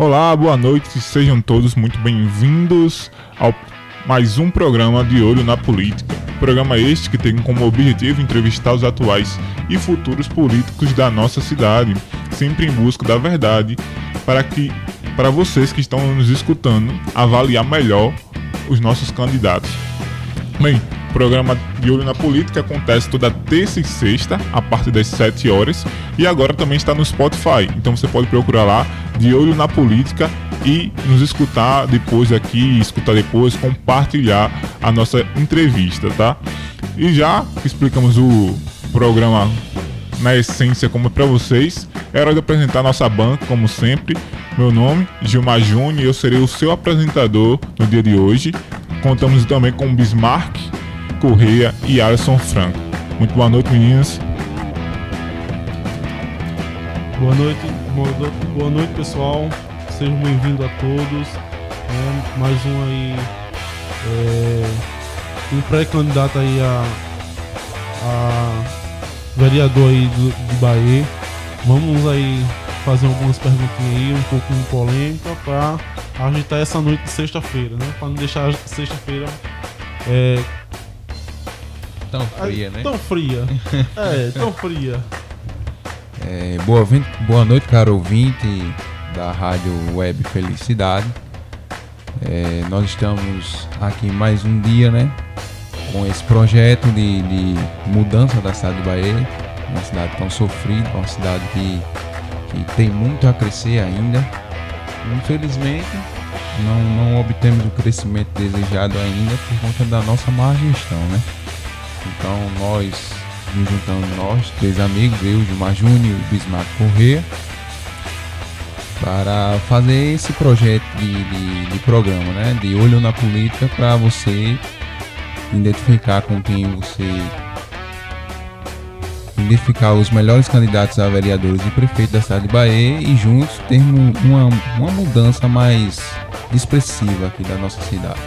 Olá, boa noite, sejam todos muito bem-vindos ao mais um programa de Olho na Política. Programa este que tem como objetivo entrevistar os atuais e futuros políticos da nossa cidade, sempre em busca da verdade, para que para vocês que estão nos escutando avaliar melhor os nossos candidatos. Bem, o programa de Olho na Política acontece toda terça e sexta, a partir das 7 horas, e agora também está no Spotify. Então você pode procurar lá de Olho na Política e nos escutar depois aqui, escutar depois, compartilhar a nossa entrevista, tá? E já explicamos o programa na essência como é para vocês, é hora de apresentar nossa banca, como sempre. Meu nome, Gilmar Júnior, eu serei o seu apresentador no dia de hoje. Contamos também com Bismarck, Correia e Alisson Franco. Muito boa noite, meninas. Boa noite, boa noite, pessoal. Sejam bem-vindos a todos. É, mais um aí, é, um pré-candidato aí a, a vereador aí do, de Bahia. Vamos aí fazer algumas perguntinhas aí, um pouco polêmica, para agitar essa noite de sexta-feira, né? Para não deixar sexta-feira é, Tão fria, né? Tão fria. é, tão fria. É, boa, boa noite, caro ouvinte da Rádio Web Felicidade. É, nós estamos aqui mais um dia, né? Com esse projeto de, de mudança da cidade de Bahia. Uma cidade tão sofrida, uma cidade que, que tem muito a crescer ainda. Infelizmente, não, não obtemos o crescimento desejado ainda por conta da nossa má gestão, né? Então nós nos juntamos nós, três amigos, eu, Gilmar Júnior e Bismarck Corrêa, para fazer esse projeto de, de, de, programa, né? De olho na política para você identificar com quem você identificar os melhores candidatos a vereadores e prefeito da cidade de Bahia e juntos termos uma, uma mudança mais expressiva aqui da nossa cidade.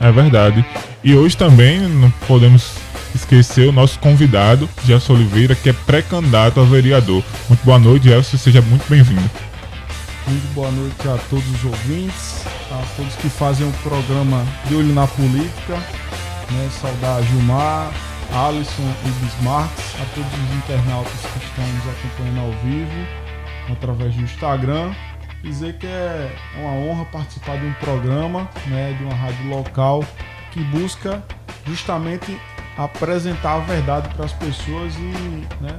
É verdade. E hoje também não podemos esquecer o nosso convidado, Gerson Oliveira, que é pré-candidato a vereador. Muito boa noite, Gerson, seja muito bem-vindo. Muito boa noite a todos os ouvintes, a todos que fazem o programa De Olho na Política, né? saudar Gilmar, Alisson e Bismarck, a todos os internautas que estão nos acompanhando ao vivo, através do Instagram. Dizer que é uma honra participar de um programa, né, de uma rádio local que busca justamente apresentar a verdade para as pessoas e né,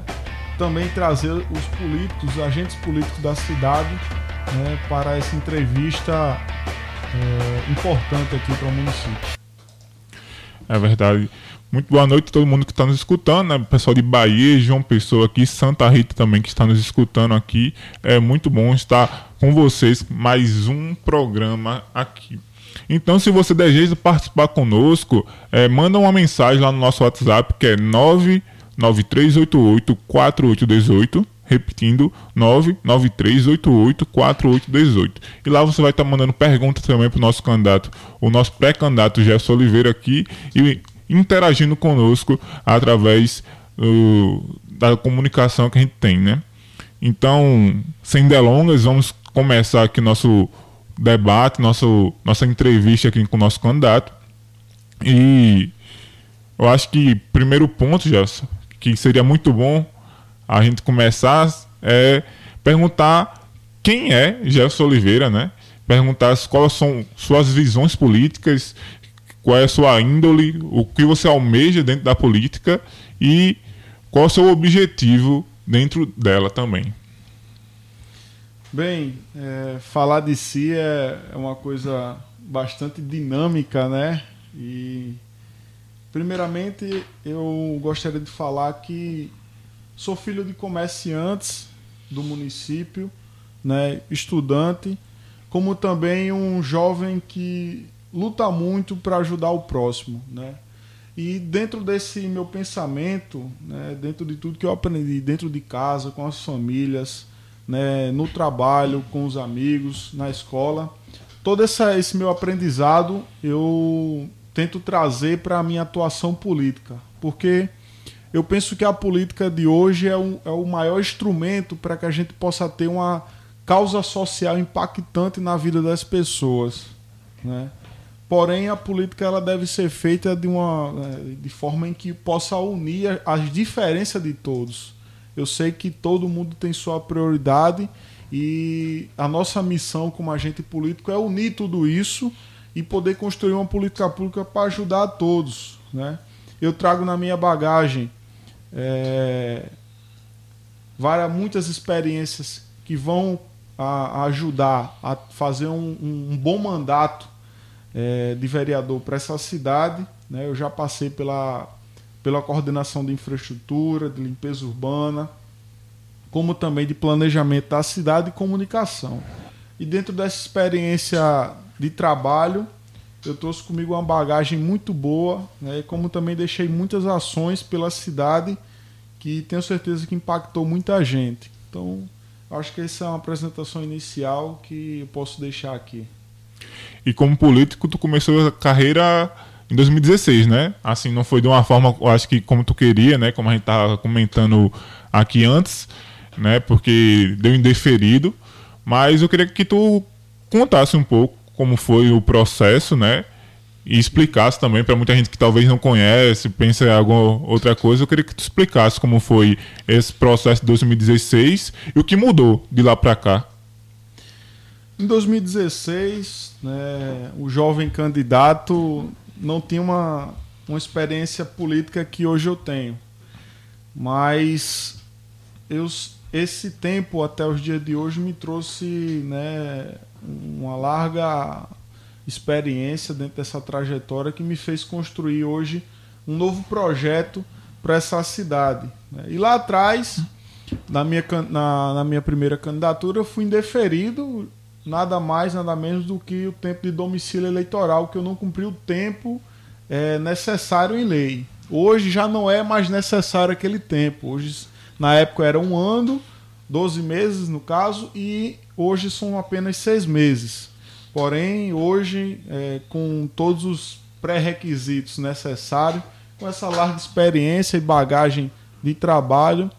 também trazer os políticos, os agentes políticos da cidade né, para essa entrevista é, importante aqui para o município. É verdade. Muito boa noite a todo mundo que está nos escutando, né? pessoal de Bahia, João Pessoa aqui, Santa Rita também que está nos escutando aqui. É muito bom estar com vocês mais um programa aqui. Então, se você deseja participar conosco, é, manda uma mensagem lá no nosso WhatsApp, que é 993884818, repetindo, 993884818. E lá você vai estar tá mandando perguntas também para o nosso candidato, o nosso pré-candidato Gerson Oliveira aqui, e interagindo conosco através uh, da comunicação que a gente tem, né? Então, sem delongas, vamos começar aqui nosso debate, nosso, nossa entrevista aqui com o nosso candidato. E eu acho que primeiro ponto, Gerson, que seria muito bom a gente começar é perguntar quem é Gerson Oliveira, né? Perguntar quais são suas visões políticas, qual é a sua índole, o que você almeja dentro da política e qual é o seu objetivo dentro dela também. Bem, é, falar de si é, é uma coisa bastante dinâmica, né? E primeiramente eu gostaria de falar que sou filho de comerciantes do município, né? Estudante, como também um jovem que luta muito para ajudar o próximo, né? E dentro desse meu pensamento, né, dentro de tudo que eu aprendi dentro de casa, com as famílias, né, no trabalho, com os amigos, na escola. Todo essa, esse meu aprendizado eu tento trazer para a minha atuação política, porque eu penso que a política de hoje é, um, é o maior instrumento para que a gente possa ter uma causa social impactante na vida das pessoas, né? Porém, a política ela deve ser feita de uma né, de forma em que possa unir as diferenças de todos. Eu sei que todo mundo tem sua prioridade e a nossa missão como agente político é unir tudo isso e poder construir uma política pública para ajudar a todos. Né? Eu trago na minha bagagem é, várias, muitas experiências que vão a, a ajudar a fazer um, um, bom mandato é, de vereador para essa cidade. Né? Eu já passei pela, pela coordenação de infraestrutura, de limpeza urbana, como também de planejamento da cidade e comunicação. E dentro dessa experiência de trabalho, eu trouxe comigo uma bagagem muito boa, né? como também deixei muitas ações pela cidade que tenho certeza que impactou muita gente. Então, acho que essa é uma apresentação inicial que eu posso deixar aqui. E como político, tu começou a carreira em 2016, né? Assim, não foi de uma forma, eu acho que como tu queria, né? Como a gente estava comentando aqui antes né? Porque deu indeferido. Mas eu queria que tu contasse um pouco como foi o processo, né? E explicasse também para muita gente que talvez não conhece, pensa em alguma outra coisa. Eu queria que tu explicasse como foi esse processo de 2016 e o que mudou de lá para cá. Em 2016, né, o jovem candidato não tinha uma, uma experiência política que hoje eu tenho. Mas eu esse tempo até os dias de hoje me trouxe né, uma larga experiência dentro dessa trajetória que me fez construir hoje um novo projeto para essa cidade. Né? E lá atrás, na minha, na, na minha primeira candidatura, eu fui indeferido nada mais, nada menos do que o tempo de domicílio eleitoral, que eu não cumpri o tempo é, necessário em lei. Hoje já não é mais necessário aquele tempo. Hoje na época era um ano, 12 meses no caso, e hoje são apenas seis meses. Porém, hoje, é, com todos os pré-requisitos necessários, com essa larga experiência e bagagem de trabalho,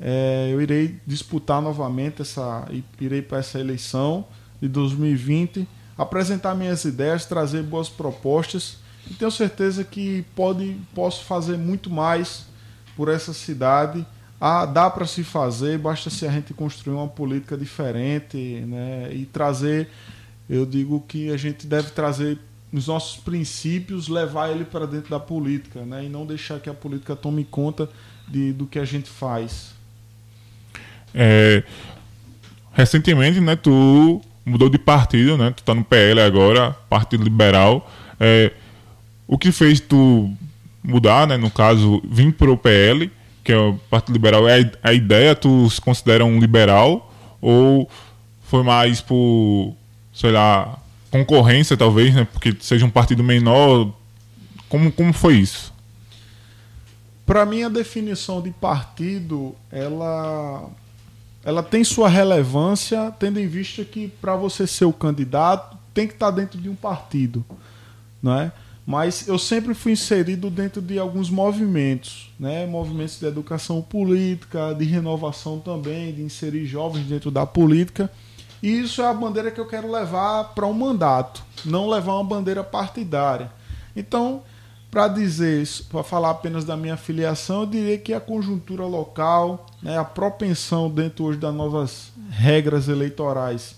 é, eu irei disputar novamente essa, irei para essa eleição de 2020, apresentar minhas ideias, trazer boas propostas. E tenho certeza que pode, posso fazer muito mais por essa cidade. Ah, dá para se fazer, basta se a gente construir uma política diferente né, e trazer, eu digo que a gente deve trazer os nossos princípios, levar ele para dentro da política né, e não deixar que a política tome conta de, do que a gente faz. É, recentemente, né, tu mudou de partido, né, tu tá no PL agora, Partido Liberal. É, o que fez tu mudar, né, no caso, vir para o PL que é o Partido Liberal, é a ideia, tu se considera um liberal? Ou foi mais por, sei lá, concorrência talvez, né? Porque seja um partido menor. Como, como foi isso? Para mim, a definição de partido, ela, ela tem sua relevância, tendo em vista que para você ser o candidato, tem que estar tá dentro de um partido. Não é? mas eu sempre fui inserido dentro de alguns movimentos, né? movimentos de educação política, de renovação também, de inserir jovens dentro da política. E isso é a bandeira que eu quero levar para um mandato, não levar uma bandeira partidária. Então, para dizer, para falar apenas da minha filiação, eu diria que a conjuntura local, né, a propensão dentro hoje das novas regras eleitorais,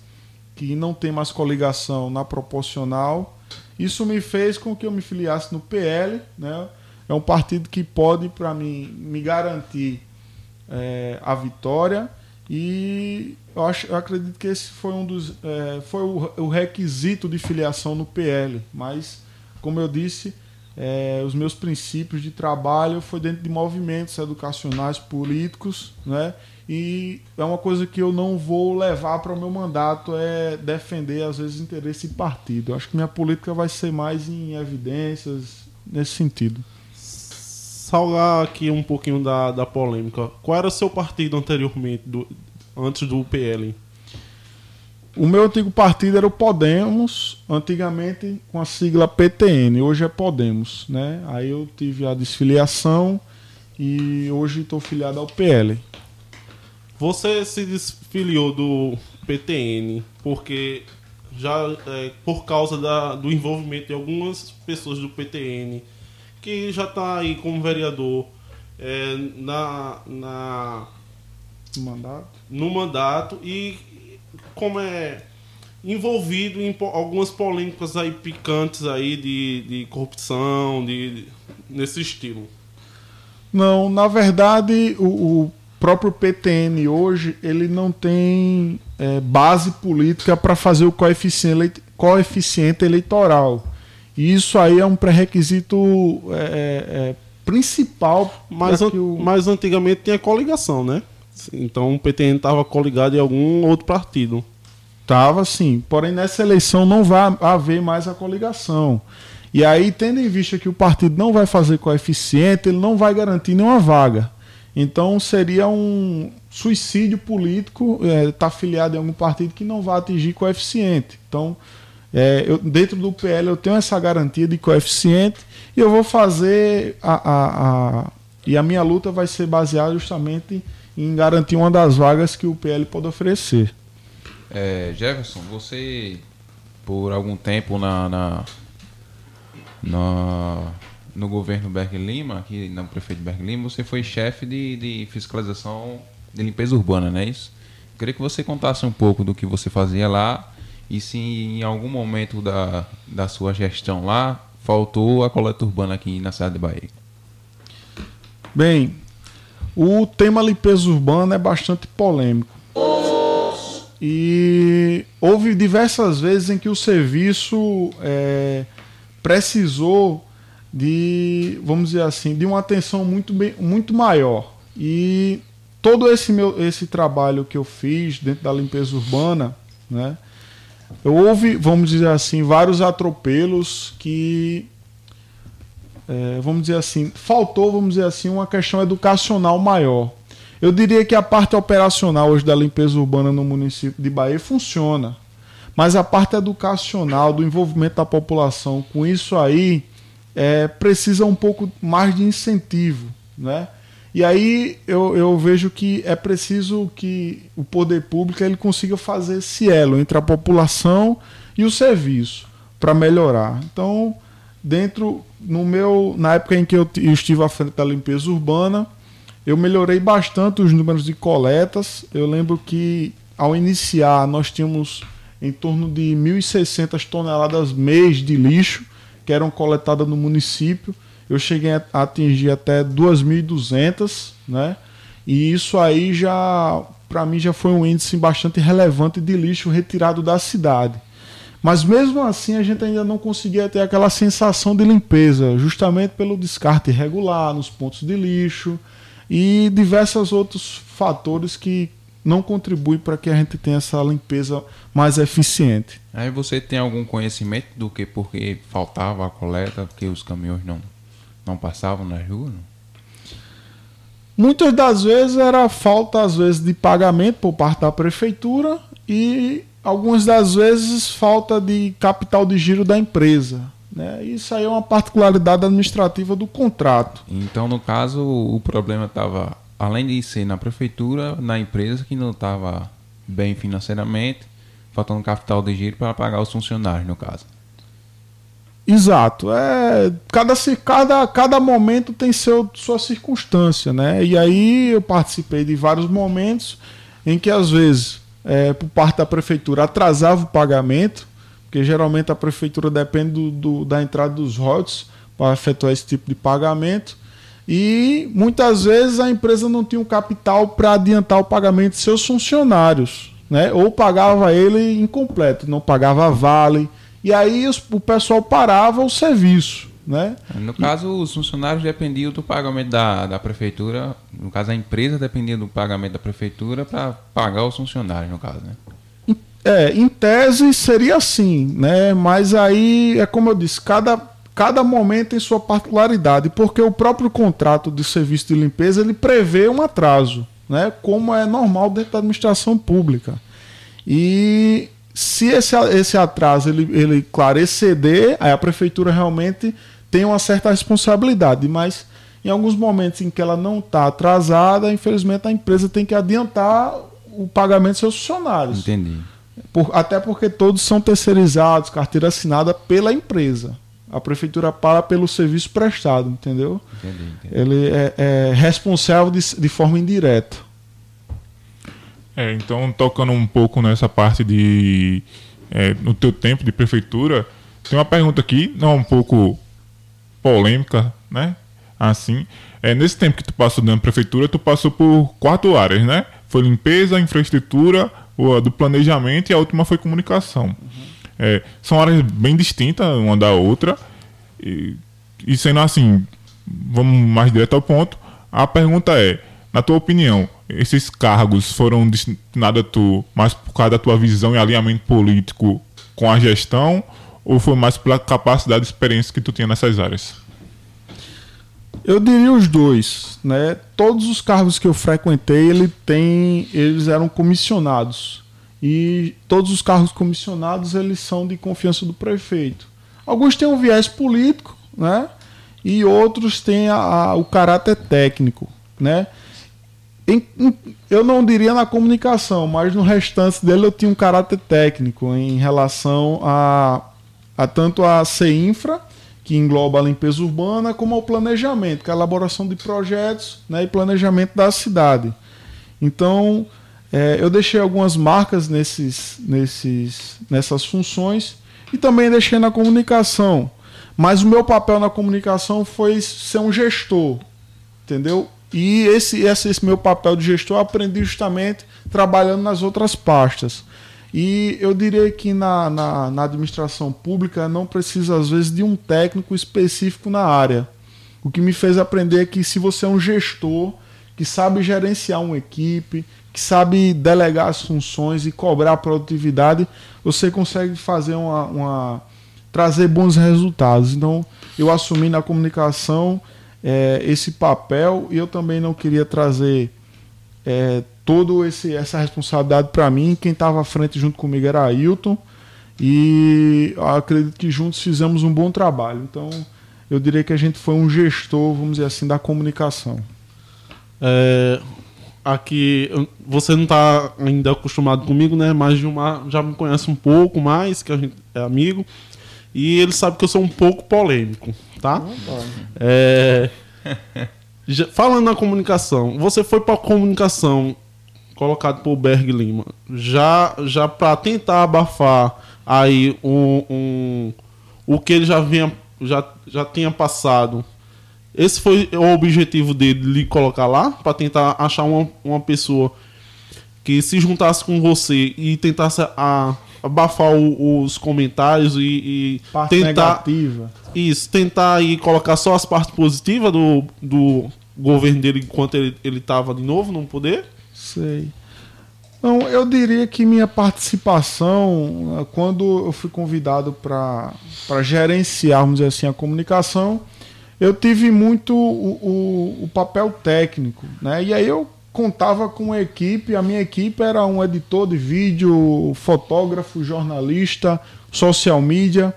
que não tem mais coligação na proporcional, isso me fez com que eu me filiasse no PL, né? É um partido que pode, para mim, me garantir é, a vitória e eu, acho, eu acredito que esse foi um dos é, foi o, o, requisito de filiação no PL. Mas, como eu disse, é, os meus princípios de trabalho foi dentro de movimentos educacionais, políticos, né? e é uma coisa que eu não vou levar para o meu mandato é defender às vezes interesse partido. Eu acho que minha política vai ser mais em evidências nesse sentido. Salgar aqui um pouquinho da, da polêmica. Qual era o seu partido anteriormente, do, antes do PL? O meu antigo partido era o Podemos, antigamente com a sigla PTN, hoje é Podemos, né? Aí eu tive a desfiliação e hoje estou filiado ao PL. Você se desfiliou do PTN porque já é, por causa da, do envolvimento de algumas pessoas do PTN que já está aí como vereador é, na, na mandato. no mandato e como é envolvido em algumas polêmicas aí picantes aí de, de corrupção, de, de- nesse estilo. Não, na verdade, o, o próprio PTN hoje ele não tem é, base política para fazer o coeficiente, coeficiente eleitoral. E isso aí é um pré-requisito é, é, principal. Mas, an- o- mas antigamente tinha coligação, né? Então o PTN estava coligado em algum outro partido. Tava sim, porém nessa eleição não vai haver mais a coligação. E aí, tendo em vista que o partido não vai fazer coeficiente, ele não vai garantir nenhuma vaga. Então seria um suicídio político estar afiliado em algum partido que não vai atingir coeficiente. Então, é, eu- dentro do PL eu tenho essa garantia de coeficiente e eu vou fazer a, a- a- e a minha luta vai ser baseada justamente em garantir uma das vagas que o PL pode oferecer. É, Jefferson, você por algum tempo na, na, na- no governo Berg Lima, aqui no prefeito Berg Lima, você foi chefe de, de fiscalização de limpeza urbana, não é isso? Queria que você contasse um pouco do que você fazia lá e se em algum momento da, da sua gestão lá faltou a coleta urbana aqui na cidade de Bahia. Bem, o tema limpeza urbana é bastante polêmico. E houve diversas vezes em que o serviço é, precisou de, vamos dizer assim, de uma atenção muito, bem, muito maior. E todo esse meu esse trabalho que eu fiz dentro da limpeza urbana, né, houve, vamos dizer assim, vários atropelos que é, vamos dizer assim, faltou, vamos dizer assim, uma questão educacional maior. Eu diria que a parte operacional hoje da limpeza urbana no município de Bahia funciona, mas a parte educacional, do envolvimento da população com isso aí, é, precisa um pouco mais de incentivo, né? E aí eu, eu vejo que é preciso que o poder público ele consiga fazer esse elo entre a população e o serviço para melhorar. Então, dentro no meu na época em que eu, estive à frente da limpeza urbana eu melhorei bastante os números de coletas. Eu lembro que ao iniciar nós tínhamos em torno de 1.600 toneladas mês de lixo que eram coletadas no município. Eu cheguei a atingir até 2.200 né? E isso aí já para mim já foi um índice bastante relevante de lixo retirado da cidade mas mesmo assim a gente ainda não conseguia ter aquela sensação de limpeza, justamente pelo descarte irregular nos pontos de lixo e diversos outros fatores que não contribuem para que a gente tenha essa limpeza mais eficiente. Aí você tem algum conhecimento do que porque faltava a coleta, porque os caminhões não, não passavam na rua? Não? Muitas das vezes era falta às vezes de pagamento por parte da prefeitura e algumas das vezes falta de capital de giro da empresa. Né? Isso aí é uma particularidade administrativa do contrato. Então, no caso, o problema estava, além de ser na prefeitura, na empresa que não estava bem financeiramente, faltando capital de giro para pagar os funcionários, no caso. Exato. É, cada, cada, cada momento tem seu, sua circunstância, né? E aí eu participei de vários momentos em que às vezes, é, por parte da prefeitura, atrasava o pagamento, porque geralmente a prefeitura depende do, do- da entrada dos royalties para efetuar esse tipo de pagamento. E muitas vezes a empresa não tinha o capital para adiantar o pagamento de seus funcionários, né? Ou pagava ele incompleto, não pagava vale. E aí os- o pessoal parava o serviço, né? No caso, os funcionários dependiam do pagamento da, da prefeitura, no caso, a empresa dependia do pagamento da prefeitura para pagar os funcionários, no caso, né? É, em tese seria assim, né? Mas aí é como eu disse, cada, cada momento tem sua particularidade, porque o próprio contrato de serviço de limpeza ele prevê um atraso, né? Como é normal dentro da administração pública. E se esse, esse atraso ele, ele claro, exceder, aí a prefeitura realmente tem uma certa responsabilidade, mas Em alguns momentos em que ela não está atrasada, infelizmente a empresa tem que adiantar o pagamento dos seus funcionários. Entendi. Por, até porque todos são terceirizados, carteira assinada pela empresa. A prefeitura paga pelo serviço prestado, entendeu? Entendi, entendi. Ele é, é responsável de, de forma indireta. É, então tocando um pouco nessa parte de é, no teu tempo de prefeitura, tem uma pergunta aqui, não um pouco polêmica, né? Assim, é, nesse tempo que tu passou dentro da prefeitura, tu passou por quatro áreas, né? Foi limpeza, infraestrutura, o, do planejamento e a última foi comunicação. É, são áreas bem distintas uma da outra. E, e sendo assim, vamos mais direto ao ponto. A pergunta é, na tua opinião, esses cargos foram destinados a tu mais por causa da tua visão e alinhamento político com a gestão ou foi mais pela capacidade e experiência que tu tinha nessas áreas? Eu diria os dois, né? Todos os cargos que eu frequentei, ele tem, eles eram comissionados. E todos os cargos comissionados, eles são de confiança do prefeito. Alguns têm um viés político, né? E outros têm a, a, o caráter técnico, né? Em, em, eu não diria na comunicação, mas no restante dele eu tinha um caráter técnico em relação a, a tanto a CINFRA, que engloba a limpeza urbana, como ao planejamento, que é a elaboração de projetos né, e planejamento da cidade. Então, é, eu deixei algumas marcas nesses, nesses, nessas funções e também deixei na comunicação. Mas o meu papel na comunicação foi ser um gestor, entendeu? E esse, esse, esse meu papel de gestor eu aprendi justamente trabalhando nas outras pastas. E eu diria que na, na, na, administração pública não precisa, às vezes, de um técnico específico na área. O que me fez aprender é que se você é um gestor que sabe gerenciar uma equipe, que sabe delegar as funções e cobrar produtividade, você consegue fazer uma, uma trazer bons resultados. Então, eu assumi na comunicação é, esse papel e eu também não queria trazer é, toda essa responsabilidade para mim. Quem estava à frente junto comigo era Ailton. E acredito que juntos fizemos um bom trabalho. Então, eu diria que a gente foi um gestor, vamos dizer assim, da comunicação. É, aqui, você não está ainda acostumado comigo, né? Mas Gilmar já me conhece um pouco mais, que a gente é amigo. E ele sabe que eu sou um pouco polêmico, tá? É, já, falando na comunicação, você foi para a comunicação colocado por Berg Lima, já, já para tentar abafar aí um, um, o que ele já vinha já, já tinha passado. Esse foi o objetivo dele lhe colocar lá para tentar achar uma, uma pessoa que se juntasse com você e tentasse a, abafar o, os comentários e, e tentar negativa. isso, tentar aí colocar só as partes positivas do, do governo dele enquanto ele estava de novo no poder. Sei. Não, eu diria que minha participação, quando eu fui convidado para gerenciar, vamos dizer assim, a comunicação, eu tive muito o, o, o, papel técnico. Né? E aí eu contava com uma equipe, a minha equipe era um editor de vídeo, fotógrafo, jornalista, social media,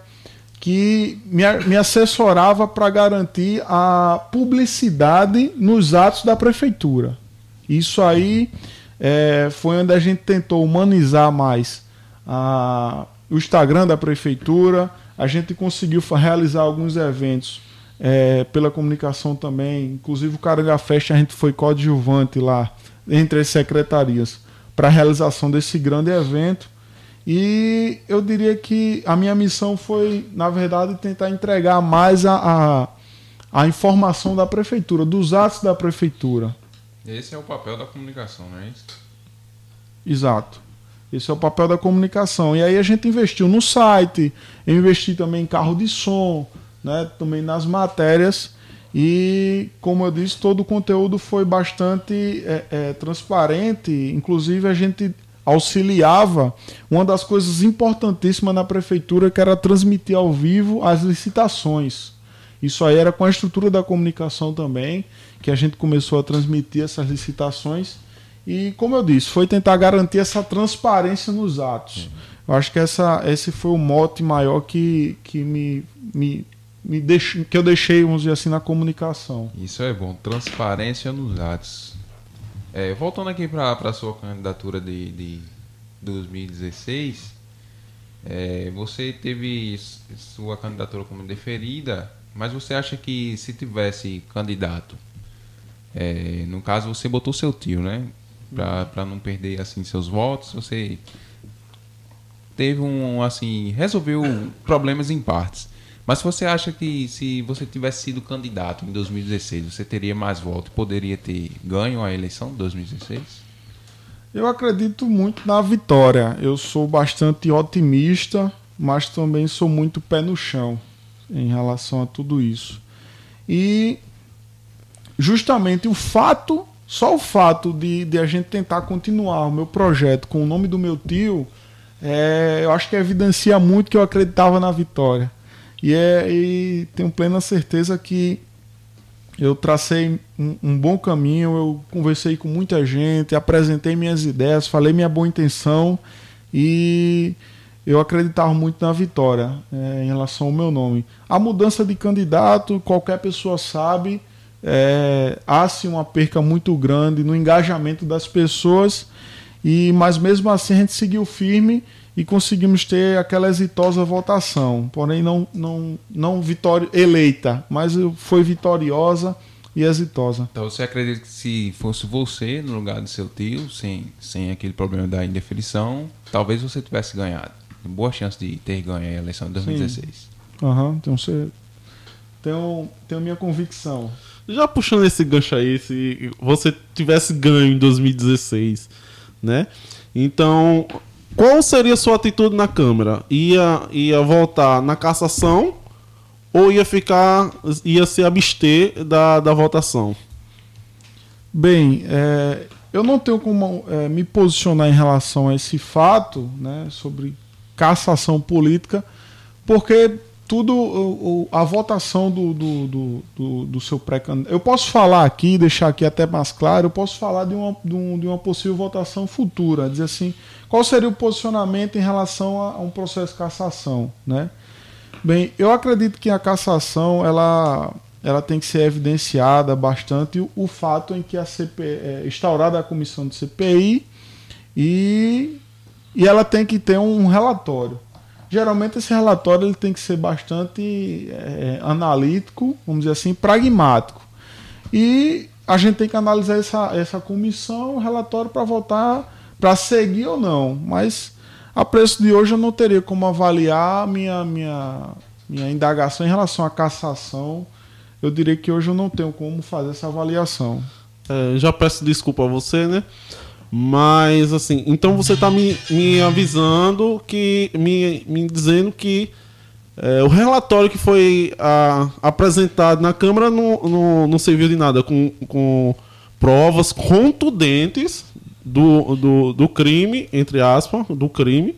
que me, me assessorava para garantir a publicidade nos atos da prefeitura. Isso aí é, foi onde a gente tentou humanizar mais a, o Instagram da prefeitura. A gente conseguiu realizar alguns eventos é, pela comunicação também. Inclusive o Caranga Festa a gente foi coadjuvante lá entre as secretarias para a realização desse grande evento. E eu diria que a minha missão foi, na verdade, tentar entregar mais a, a, a informação da prefeitura, dos atos da prefeitura. Esse é o papel da comunicação, não é isso? Exato. Esse é o papel da comunicação. E aí a gente investiu no site, eu investi também em carro de som, né, também nas matérias. E, como eu disse, todo o conteúdo foi bastante é, é, transparente. Inclusive, a gente auxiliava uma das coisas importantíssimas na prefeitura, que era transmitir ao vivo as licitações. Isso aí era com a estrutura da comunicação também que a gente começou a transmitir essas licitações. E, como eu disse, foi tentar garantir essa transparência nos atos. Eu acho que essa, esse foi o mote maior que, que me, me, me deix, que eu deixei, vamos dizer assim, na comunicação. Isso é bom, transparência nos atos. É, voltando aqui para a sua candidatura de, de 2016, é, você teve sua candidatura como deferida, mas você acha que se tivesse candidato, é, no caso você botou seu tio, né? Para não perder assim seus votos, você teve um assim resolveu problemas em partes. Mas você acha que se você tivesse sido candidato em 2016, você teria mais votos e poderia ter ganho a eleição de 2016? Eu acredito muito na vitória. Eu sou bastante otimista, mas também sou muito pé no chão em relação a tudo isso. E justamente o fato, só o fato de, de a gente tentar continuar o meu projeto com o nome do meu tio, é, eu acho que evidencia muito que eu acreditava na vitória. E, é, e tenho plena certeza que eu tracei um, um, bom caminho, eu conversei com muita gente, apresentei minhas ideias, falei minha boa intenção e eu acreditava muito na vitória é, em relação ao meu nome. A mudança de candidato, qualquer pessoa sabe, é, há-se uma perca muito grande no engajamento das pessoas, e mas mesmo assim a gente seguiu firme e conseguimos ter aquela exitosa votação, porém não, não, não vitória eleita, mas foi vitoriosa e exitosa. Então você acredita que se fosse você no lugar do seu tio, sem, sem aquele problema da indefinição, talvez você tivesse ganhado. Boa chance de ter ganho a eleição de 2016. Aham, uhum, então você tenho, tenho minha convicção. Já puxando esse gancho aí, se você tivesse ganho em 2016, né? Então, qual seria a sua atitude na Câmara? Ia, ia voltar na cassação ou ia ficar, ia se abster da, da votação? Bem, é, eu não tenho como é, me posicionar em relação a esse fato, né, sobre cassação política, porque tudo a votação do, do, do, do, do seu pré-candidato. Eu posso falar aqui, deixar aqui até mais claro, eu posso falar de uma, de, um, uma possível votação futura, dizer assim, qual seria o posicionamento em relação a, a, um processo de cassação, né? Bem, eu acredito que a cassação ela, ela tem que ser evidenciada bastante o, o fato em que a CPI, é, instaurada a comissão de CPI e, e ela tem que ter um relatório geralmente esse relatório ele tem que ser bastante é, analítico, vamos dizer assim, pragmático. E a gente tem que analisar essa, essa comissão, o relatório para votar, para seguir ou não. Mas a preço de hoje eu não teria como avaliar minha, minha, minha indagação em relação à cassação. Eu diria que hoje eu não tenho como fazer essa avaliação. É, já peço desculpa a você, né? Mas, assim, então você está me, me avisando que. Me, me dizendo que é, o relatório que foi a, apresentado na Câmara não, não, não serviu de nada, com, com provas contundentes do, do, do crime, entre aspas, do crime.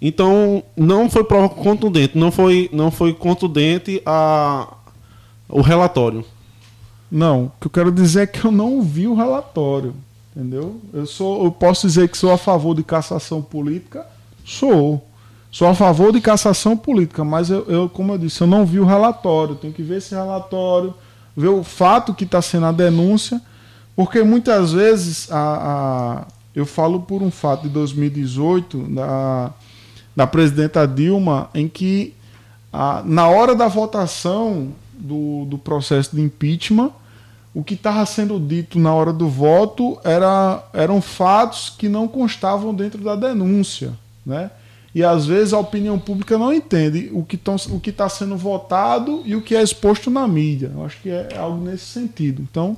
Então, não foi prova contundente, não foi, não foi contundente a, o relatório. Não, o que eu quero dizer é que eu não vi o relatório. Entendeu? Eu sou, eu posso dizer que sou a favor de cassação política? Sou. Sou a favor de cassação política, mas eu, eu como eu disse, eu não vi o relatório. Tenho que ver esse relatório, ver o fato que está sendo a denúncia, porque muitas vezes a, a, eu falo por um fato de 2018 da, da presidenta Dilma, em que a, na hora da votação do, do processo de impeachment o que estava sendo dito na hora do voto era, eram fatos que não constavam dentro da denúncia. Né? E às vezes a opinião pública não entende o que está sendo votado e o que é exposto na mídia. Eu acho que é algo nesse sentido. Então,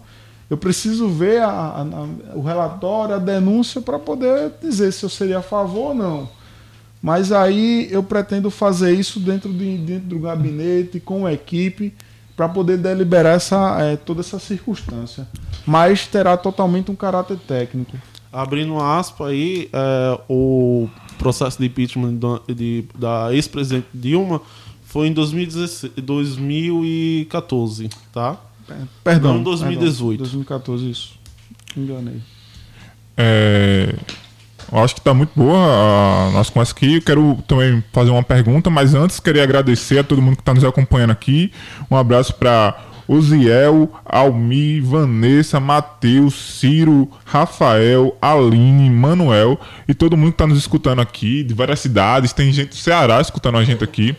eu preciso ver a, a, a, o relatório, a denúncia, para poder dizer se eu seria a favor ou não. Mas aí eu pretendo fazer isso dentro, de, dentro do gabinete, com a equipe para poder deliberar essa, é, toda essa circunstância. Mas terá totalmente um caráter técnico. Abrindo aspas aí, é, o processo de impeachment de, de, da ex-presidente Dilma foi em 2016, 2014, tá? Perdão. Não 2018. Perdão, 2014, isso. Enganei. É, eu acho que está muito boa a nossa conversa aqui. Eu quero também fazer uma pergunta, mas antes queria agradecer a todo mundo que está nos acompanhando aqui. Um abraço para Uziel, Almi, Vanessa, Matheus, Ciro, Rafael, Aline, Manuel e todo mundo que está nos escutando aqui, de várias cidades. Tem gente do Ceará escutando a gente aqui.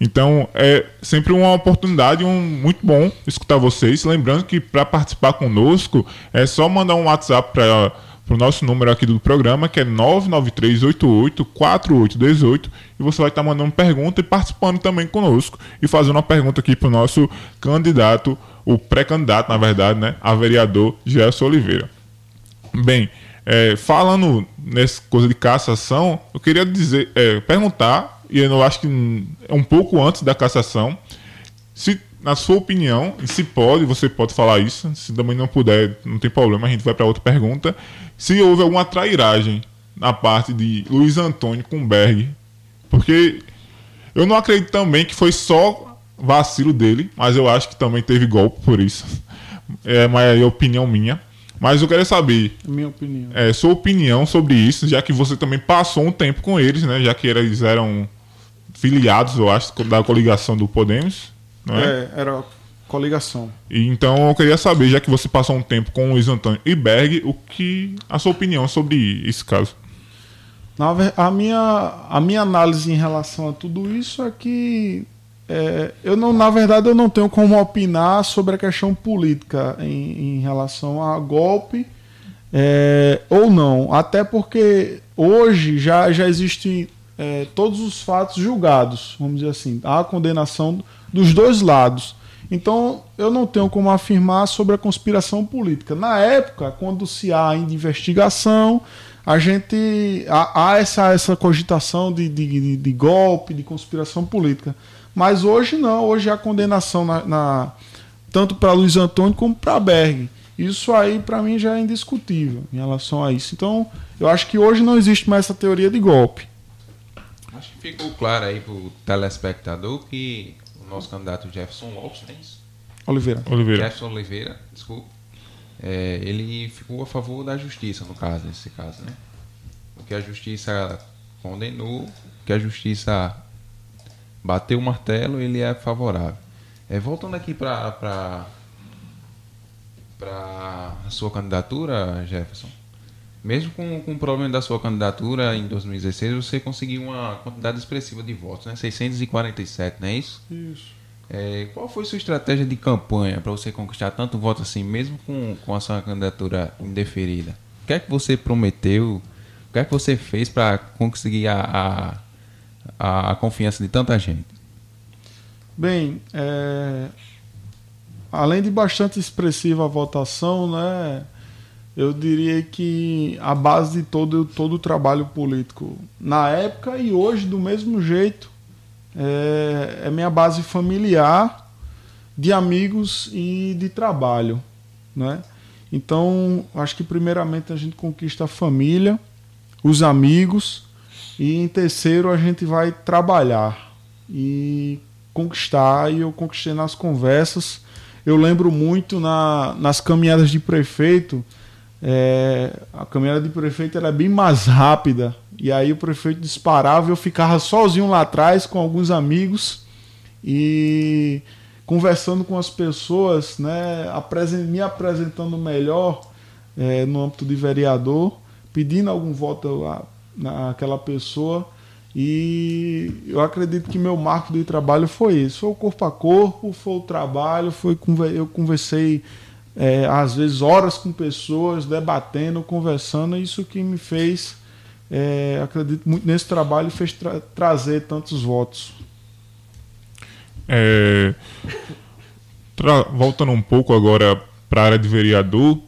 Então é sempre uma oportunidade, um muito bom escutar vocês. Lembrando que para participar conosco é só mandar um WhatsApp para o nosso número aqui do programa, que é 993884818, e você vai estar mandando pergunta e participando também conosco e fazendo uma pergunta aqui para o nosso candidato, o pré-candidato, na verdade, né, a vereador Gerson Oliveira. Bem, é, falando nessa coisa de cassação, eu queria dizer, é, perguntar, e eu acho que é um pouco antes da cassação, se na sua opinião, e se pode, você pode falar isso, se também não puder, não tem problema, a gente vai para outra pergunta. Se houve alguma trairagem na parte de Luiz Antônio com Berg, porque eu não acredito também que foi só vacilo dele, mas eu acho que também teve golpe por isso. É, mas é opinião minha. Mas eu quero saber. Minha opinião. É, sua opinião sobre isso, já que você também passou um tempo com eles, né? Já que eles eram filiados, eu acho, da coligação do Podemos. É? É, era coligação. Então eu queria saber, já que você passou um tempo com o Luiz Antônio e Berg, o que a sua opinião sobre esse caso? Na a, minha, a minha análise em relação a tudo isso é que é, eu não, na verdade, eu não tenho como opinar sobre a questão política em, em relação a golpe é, ou não. Até porque hoje já, já existem é, todos os fatos julgados, vamos dizer assim. A condenação dos dois lados. Então, eu não tenho como afirmar sobre a conspiração política. Na época, quando se há investigação, a gente há, há essa, essa cogitação de, de, de- golpe, de conspiração política. Mas hoje não, hoje há condenação na, na- tanto para Luiz Antônio como para Berg. Isso aí para mim já é indiscutível em relação a isso. Então, eu acho que hoje não existe mais essa teoria de golpe. Acho que ficou claro aí pro telespectador que o nosso candidato Jefferson Lopes, né? isso? Oliveira. Oliveira. Jefferson Oliveira, desculpa. é, ele ficou a favor da justiça, no caso, nesse caso, né? O que a justiça condenou, o que a justiça bateu o martelo, ele é favorável. É, voltando aqui para para a sua candidatura, Jefferson. Mesmo com, com o problema da sua candidatura em 2016, você conseguiu uma quantidade expressiva de votos, né? 647, não é isso? Isso. É, qual foi sua estratégia de campanha para você conquistar tanto voto assim, mesmo com, com a sua candidatura indeferida? O que é que você prometeu? O que é que você fez para conseguir a, a, a confiança de tanta gente? Bem, é, além de bastante expressiva a votação, né, eu diria que a base de todo, todo o trabalho político na época e hoje, do mesmo jeito, é, é minha base familiar, de amigos e de trabalho. Né? Então, acho que primeiramente a gente conquista a família, os amigos, e em terceiro a gente vai trabalhar. E conquistar e eu conquistei nas conversas. Eu lembro muito na, nas caminhadas de prefeito, é, a caminhada de prefeito era bem mais rápida e aí o prefeito disparava eu ficava sozinho lá atrás com alguns amigos e conversando com as pessoas, né, me apresentando melhor é, no âmbito de vereador, pedindo algum voto a- naquela pessoa e eu acredito que meu marco de trabalho foi esse. Foi o corpo a corpo, foi o trabalho, foi eu conversei é, às vezes horas com pessoas, debatendo, conversando, isso que me fez, é, acredito muito nesse trabalho, fez tra- trazer tantos votos. É, voltando um pouco agora para a área de vereador,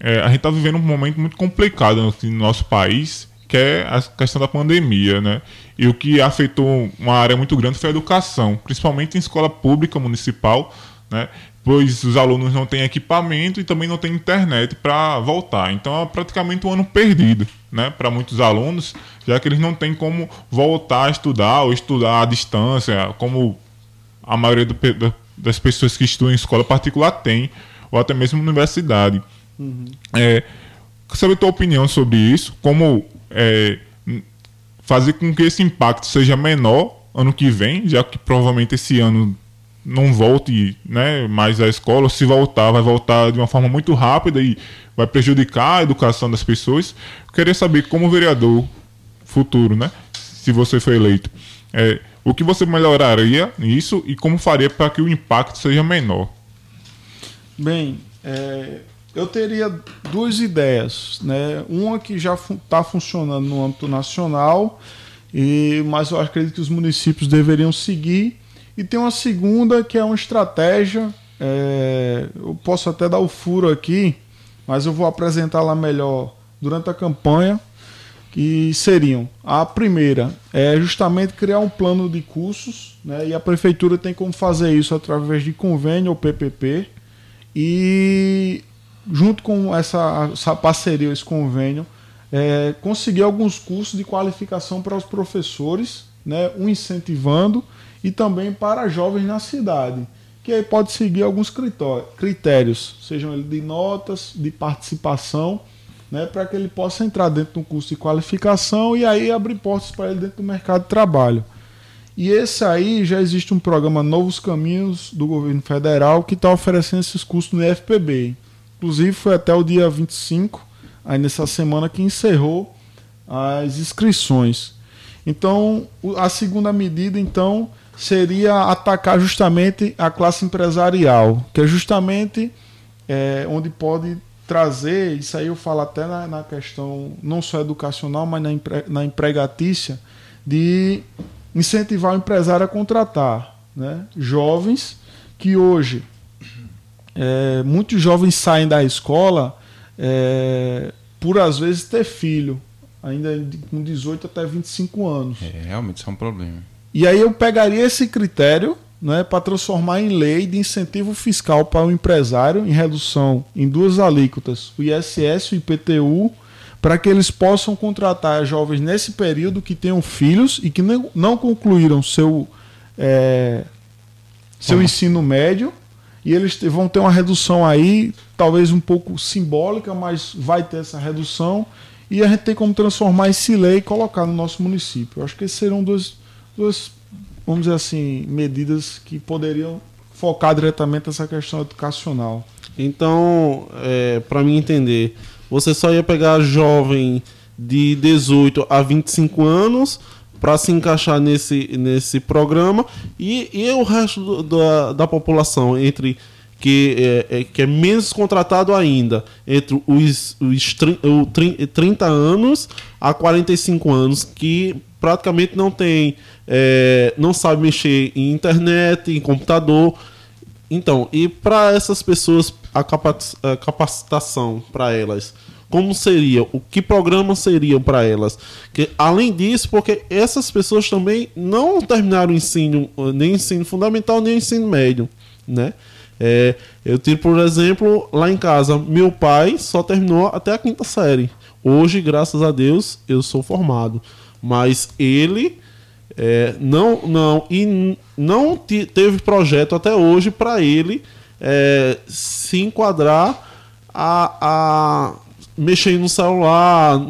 é, a gente está vivendo um momento muito complicado no, no nosso país, que é a questão da pandemia, né? E o que afetou uma área muito grande foi a educação, principalmente em escola pública municipal, né? Pois os alunos não têm equipamento e também não têm internet para voltar. Então é praticamente um ano perdido, né? Para muitos alunos, já que eles não têm como voltar a estudar ou estudar à distância, como a maioria do das pessoas que estudam em escola particular tem, ou até mesmo universidade. É, quero saber a tua opinião sobre isso, como é, fazer com que esse impacto seja menor ano que vem, já que provavelmente esse ano não volte né, mais à escola, se voltar, vai voltar de uma forma muito rápida e vai prejudicar a educação das pessoas. Queria saber, como vereador futuro, né, se você for eleito, é, o que você melhoraria nisso e como faria para que o impacto seja menor? Bem, é, eu teria duas ideias, né? Uma que já está funcionando no âmbito nacional, e, mas eu acredito que os municípios deveriam seguir. E tem uma segunda que é uma estratégia. É, eu posso até dar o furo aqui, mas eu vou apresentá-la melhor durante a campanha. Que seriam a primeira é justamente criar um plano de cursos, né? E a prefeitura tem como fazer isso através de convênio ou PPP. E junto com essa, essa parceria, esse convênio, é, conseguir alguns cursos de qualificação para os professores, né, um incentivando, e também para jovens na cidade, que aí pode seguir alguns critérios, sejam eles de notas, de participação, né, para que ele possa entrar dentro de um curso de qualificação e aí abrir portas para ele dentro do mercado de trabalho. E esse aí já existe um programa Novos Caminhos do governo federal que está oferecendo esses cursos no IFPB. Inclusive foi até o dia 25, aí nessa semana que encerrou as inscrições. Então, a segunda medida então seria atacar justamente a classe empresarial, que é justamente é, onde pode trazer, isso aí eu falo até na, na questão não só educacional, mas na, empre, na empregatícia, de incentivar o empresário a contratar né? jovens que hoje é, muitos jovens saem da escola é, por às vezes ter filho, ainda com 18 até 25 anos. É, realmente isso é um problema. E aí eu pegaria esse critério né, para transformar em lei de incentivo fiscal para o empresário em redução em duas alíquotas, o ISS e o IPTU, para que eles possam contratar jovens nesse período que tenham filhos e que não, não concluíram seu, é, seu ensino médio e eles vão ter uma redução aí, talvez um pouco simbólica, mas vai ter essa redução. E a gente tem como transformar esse lei e colocar no nosso município. Eu acho que essas serão duas, duas, vamos dizer assim, medidas que poderiam focar diretamente essa questão educacional. Então, é, para mim entender, você só ia pegar jovem de 18 a 25 anos para se encaixar nesse, nesse programa e, e o resto do, da, da população entre que é, é, que é menos contratado ainda entre os, os 30 anos a 45 anos que praticamente não tem é, não sabe mexer em internet em computador então e para essas pessoas a capacitação para elas como seria, o que programas seriam para elas. Que, além disso, porque essas pessoas também não terminaram o ensino, nem ensino fundamental, nem ensino médio, né? É, eu tiro, por exemplo, lá em casa, meu pai só terminou até a quinta série. Hoje, graças a Deus, eu sou formado. Mas ele é, não, não, e não teve projeto até hoje para ele é, se enquadrar a, a mexer no celular.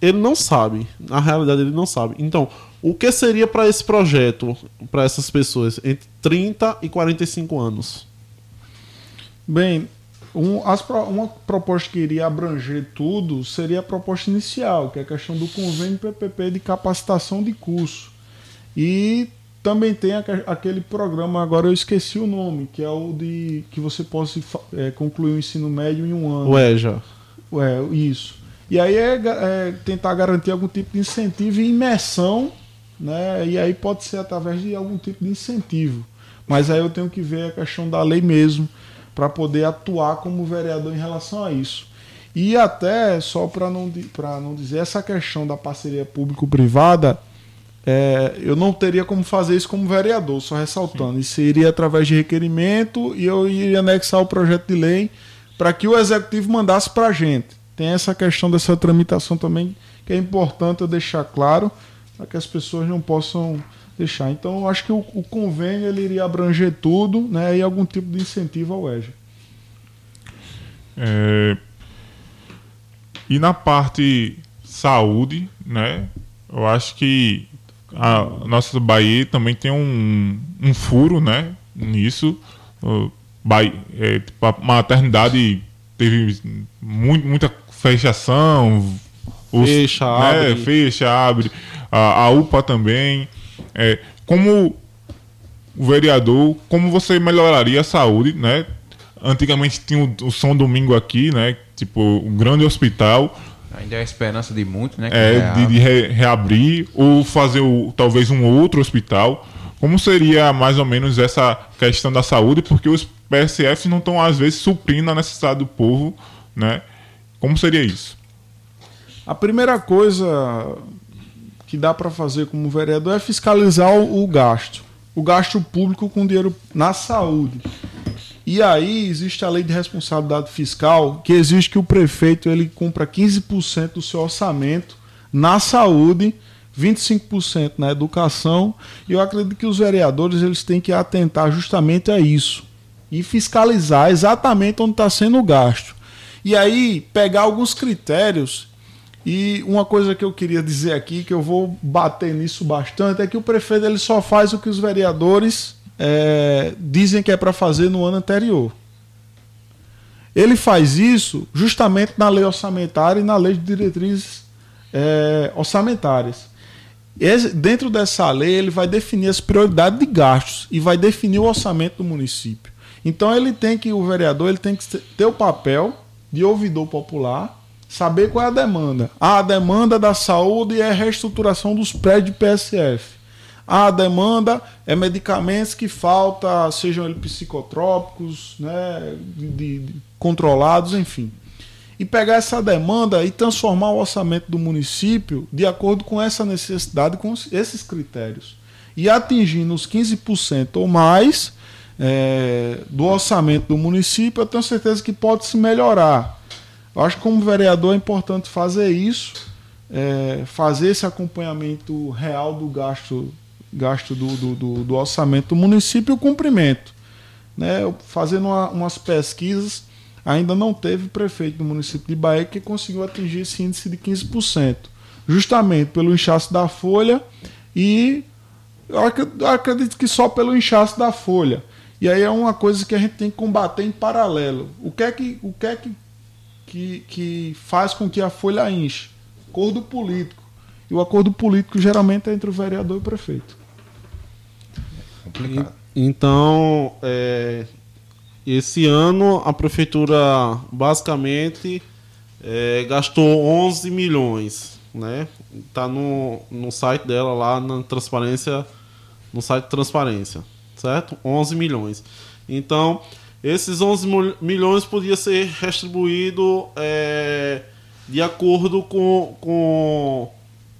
Ele não sabe. Na realidade, ele não sabe. Então, o que seria para esse projeto, para essas pessoas, entre 30 e 45 anos? Bem, um, as, uma proposta que iria abranger tudo seria a proposta inicial, que é a questão do convênio PPP de capacitação de curso. E também tem a, aquele programa, agora eu esqueci o nome, que é o de que você possa é, concluir o ensino médio em um ano. O EJA. É, isso. E aí é, é, tentar garantir algum tipo de incentivo e imersão, né? E aí pode ser através de algum tipo de incentivo. Mas aí eu tenho que ver a questão da lei mesmo, para poder atuar como vereador em relação a isso. E até, só para não, não dizer, essa questão da parceria público-privada, é, eu não teria como fazer isso como vereador, só ressaltando. Sim. Isso iria através de requerimento e eu iria anexar o projeto de lei para que o executivo mandasse para a gente. Tem essa questão dessa tramitação também que é importante eu deixar claro para que as pessoas não possam deixar. Então, eu acho que o, o, convênio ele iria abranger tudo né, e algum tipo de incentivo ao EJA. É... E na parte saúde, né? Eu acho que a nossa Bahia também tem um, um furo, né? Nisso. Bahia, é, tipo, a maternidade teve muito, muita fechação. Os, fecha, né? abre. Fecha, abre. A, a UPA também. É, como o vereador, como você melhoraria a saúde, né? Antigamente tinha o, o São Domingo aqui, né? Tipo, um grande hospital. Ainda é a esperança de muito, né? É, de, de re, reabrir ou fazer o, talvez um outro hospital. Como seria mais ou menos essa questão da saúde? Porque os PSF não estão, às vezes, suprindo a necessidade do povo, né? Como seria isso? A primeira coisa que dá para fazer como vereador é fiscalizar o, o gasto. O gasto público com dinheiro na saúde. E aí existe a lei de responsabilidade fiscal, que exige que o prefeito ele cumpra 15% do seu orçamento na saúde, 25% na educação, e eu acredito que os vereadores eles têm que atentar justamente a isso e fiscalizar exatamente onde está sendo gasto. E aí pegar alguns critérios e uma coisa que eu queria dizer aqui, que eu vou bater nisso bastante, é que o prefeito ele só faz o que os vereadores é, dizem que é para fazer no ano anterior. Ele faz isso justamente na lei orçamentária e na lei de diretrizes é, orçamentárias. Esse, dentro dessa lei, ele vai definir as prioridades de gastos e vai definir o orçamento do município. Então ele tem que, o vereador, ele tem que ter o papel de ouvidor popular, saber qual é a demanda. Ah, a demanda da saúde é reestruturação dos prédios de PSF. A demanda é medicamentos que falta, sejam eles psicotrópicos, né, de, de, controlados, enfim. E pegar essa demanda e transformar o orçamento do município de acordo com essa necessidade, com esses critérios. E atingindo os 15% ou mais é, do orçamento do município, eu tenho certeza que pode se melhorar. Eu acho que como vereador é importante fazer isso, é, fazer esse acompanhamento real do gasto gasto do, do, do, do orçamento do município e o cumprimento. Né? Fazendo uma, umas pesquisas, ainda não teve prefeito do município de Bahia que conseguiu atingir esse índice de 15%, justamente pelo inchaço da folha e eu acredito que só pelo inchaço da folha. E aí é uma coisa que a gente tem que combater em paralelo. O que é que, o que, é que, que, que faz com que a folha enche? Acordo político. E o acordo político geralmente é entre o vereador e o prefeito complicado. E, então, é, esse ano a prefeitura basicamente é, gastou 11 milhões, né? Tá no, no site dela lá na transparência, no site de transparência, certo? 11 milhões. Então, esses 11 milhões podia ser retribuído é, de acordo com, com,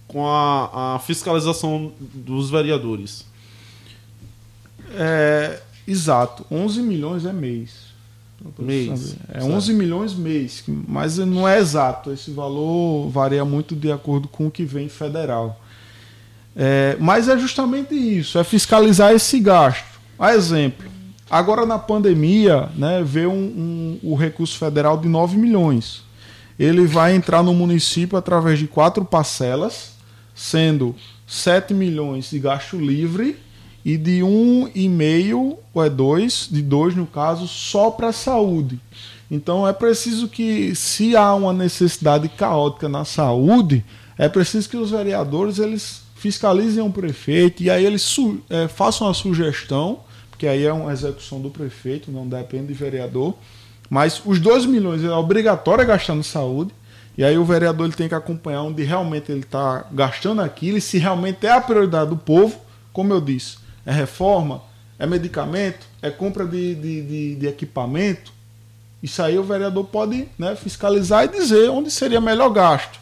com a, a fiscalização dos vereadores. É, exato, 11 milhões é mês. Mês. É 11 milhões mês, mas não é exato. Esse valor varia muito de acordo com o que vem federal. É, mas é justamente isso, é fiscalizar esse gasto. A exemplo, agora na pandemia, né, veio um, um, o recurso federal de 9 milhões. Ele vai entrar no município através de quatro parcelas, sendo 7 milhões de gasto livre e de um e meio ou é dois, de dois no caso, só para a saúde. Então é preciso que, se há uma necessidade caótica na saúde, é preciso que os vereadores eles fiscalizem o prefeito e aí eles é, façam a sugestão, porque aí é uma execução do prefeito, não depende do vereador. Mas os 2 milhões é obrigatório gastar na saúde. E aí o vereador ele tem que acompanhar onde realmente ele está gastando aquilo e se realmente é a prioridade do povo, como eu disse é reforma, é medicamento, é compra de, de, de, de equipamento. Isso aí o vereador pode né, fiscalizar e dizer onde seria melhor gasto.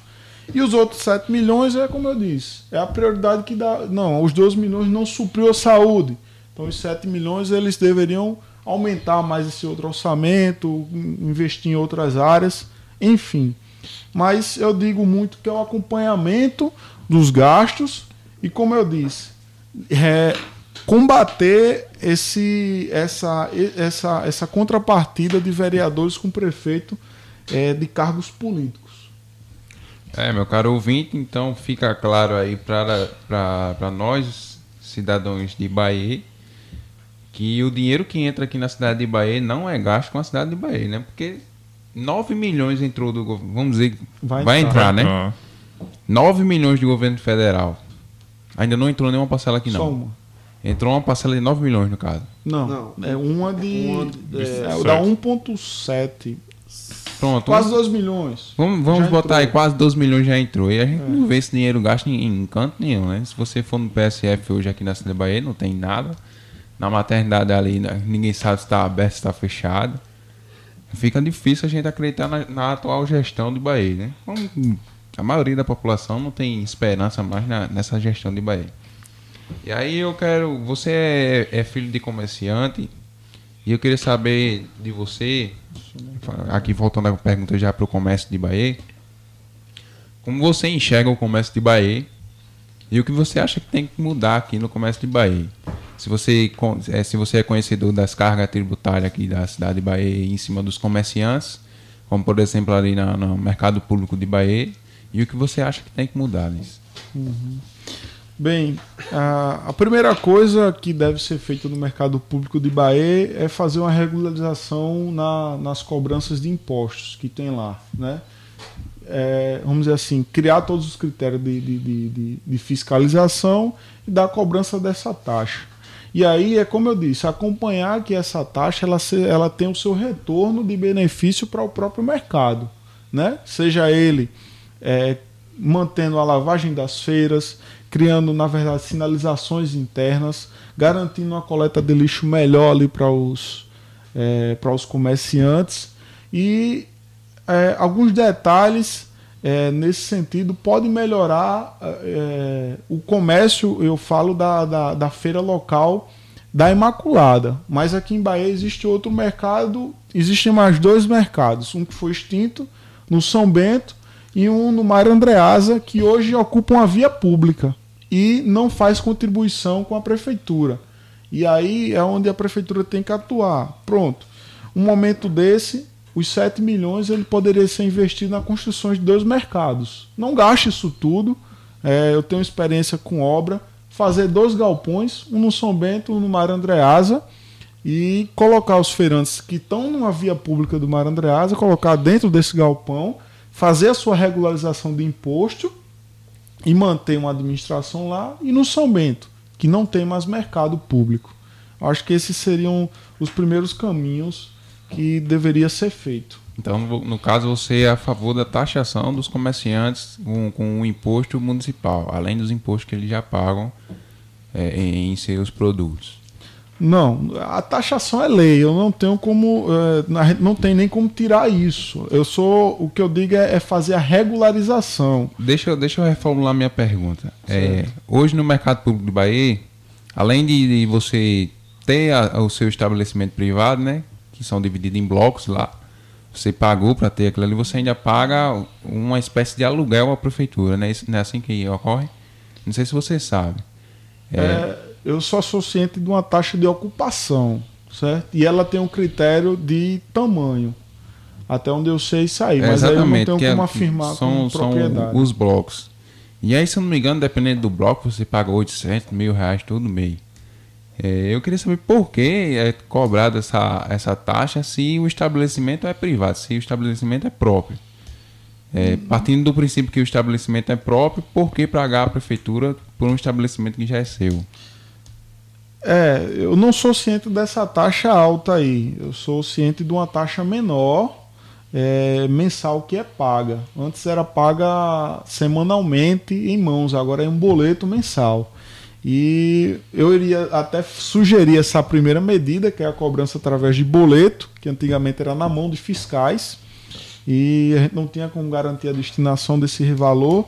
E os outros 7 milhões é como eu disse, é a prioridade que dá. Não, os 2 milhões não supriu a saúde. Então os 7 milhões eles deveriam aumentar mais esse outro orçamento, investir em outras áreas, enfim. Mas eu digo muito que é o acompanhamento dos gastos e como eu disse, é, combater esse, essa, essa, essa contrapartida de vereadores com prefeito é, de cargos políticos. É, meu caro ouvinte, então fica claro aí para nós, cidadãos de Bahia, que o dinheiro que entra aqui na cidade de Bahia não é gasto com a cidade de Bahia, né? Porque 9 milhões entrou do governo, vamos dizer, vai, vai entrar, entrar, né? 9 milhões de governo federal. Ainda não entrou nenhuma parcela aqui, não. Só uma. Entrou uma parcela de 9 milhões, no caso. Não, não. é uma de. Uma de é, é, dá 1,7. Pronto. Quase 2 milhões. Vamos, vamos botar entrou. aí, quase 2 milhões já entrou. E a gente é. não vê esse dinheiro gasto em, em, canto nenhum, né? Se você for no PSF hoje aqui na Cidade Bahia, não tem nada. Na maternidade ali, né, ninguém sabe se está aberto, se está fechado. Fica difícil a gente acreditar na, na atual gestão de Bahia, né? A maioria da população não tem esperança mais na, nessa gestão de Bahia. E aí eu quero. Você é, é, filho de comerciante e eu queria saber de você, aqui voltando a pergunta já para o comércio de Bahia, como você enxerga o comércio de Bahia e o que você acha que tem que mudar aqui no comércio de Bahia? Se você, é, se você é conhecedor das cargas tributárias aqui da cidade de Bahia em cima dos comerciantes, como por exemplo ali na, no mercado público de Bahia, e o que você acha que tem que mudar nisso? Uhum. Bem, a, a, primeira coisa que deve ser feita no mercado público de Bahia é fazer uma regularização na, nas cobranças de impostos que tem lá. Né? É, vamos dizer assim, criar todos os critérios de, de, de, de fiscalização e dar a cobrança dessa taxa. E aí é como eu disse, acompanhar que essa taxa ela, ela tem o seu retorno de benefício para o próprio mercado. Né? Seja ele é, mantendo a lavagem das feiras, criando, na verdade, sinalizações internas, garantindo uma coleta de lixo melhor ali para os, é, para os comerciantes e é, alguns detalhes é, nesse sentido podem melhorar é, o comércio, eu falo da, da, da, feira local da Imaculada, mas aqui em Bahia existe outro mercado, existem mais dois mercados, um que foi extinto no São Bento e um no Mário Andreasa, que hoje ocupa uma via pública e não faz contribuição com a prefeitura. E aí é onde a prefeitura tem que atuar. Pronto. Um momento desse, os 7 milhões ele poderia ser investido na construção de dois mercados. Não gaste isso tudo. É, eu tenho experiência com obra. Fazer dois galpões, um no São Bento, um no Mar Andreasa, e colocar os feirantes que estão numa via pública do Mar Andreasa, colocar dentro desse galpão fazer a sua regularização de imposto e manter uma administração lá, e no São Bento, que não tem mais mercado público. Acho que esses seriam os primeiros caminhos que deveria ser feito. Então, no caso, você é a favor da taxação dos comerciantes com, com o imposto municipal, além dos impostos que eles já pagam é, em seus produtos. Não, a taxação é lei, eu não tenho como, é, não tem nem como tirar isso. Eu sou, o que eu digo é, é fazer a regularização. Deixa, deixa eu reformular minha pergunta. É, hoje no mercado público do Bahia, além de, de você ter a, o seu estabelecimento privado, né, que são divididos em blocos lá, você pagou para ter aquilo ali, você ainda paga uma espécie de aluguel à prefeitura, né? Não é assim que ocorre? Não sei se você sabe. É, é eu só sou ciente de uma taxa de ocupação, certo? E ela tem um critério de tamanho. Até onde eu sei sair, mas aí eu não tenho como é, afirmar são, com propriedade. São os blocos. E aí, se eu não me engano, dependendo do bloco, você paga 800 mil reais todo mês. É, eu queria saber por que é cobrada essa, essa taxa se o estabelecimento é privado, se o estabelecimento é próprio. É, partindo do princípio que o estabelecimento é próprio, por que pagar a prefeitura por um estabelecimento que já é seu? É, eu não sou ciente dessa taxa alta aí. Eu sou ciente de uma taxa menor é, mensal que é paga. Antes era paga semanalmente em mãos, agora é um boleto mensal. E eu iria até sugerir essa primeira medida, que é a cobrança através de boleto, que antigamente era na mão de fiscais, e a gente não tinha como garantir a destinação desse valor,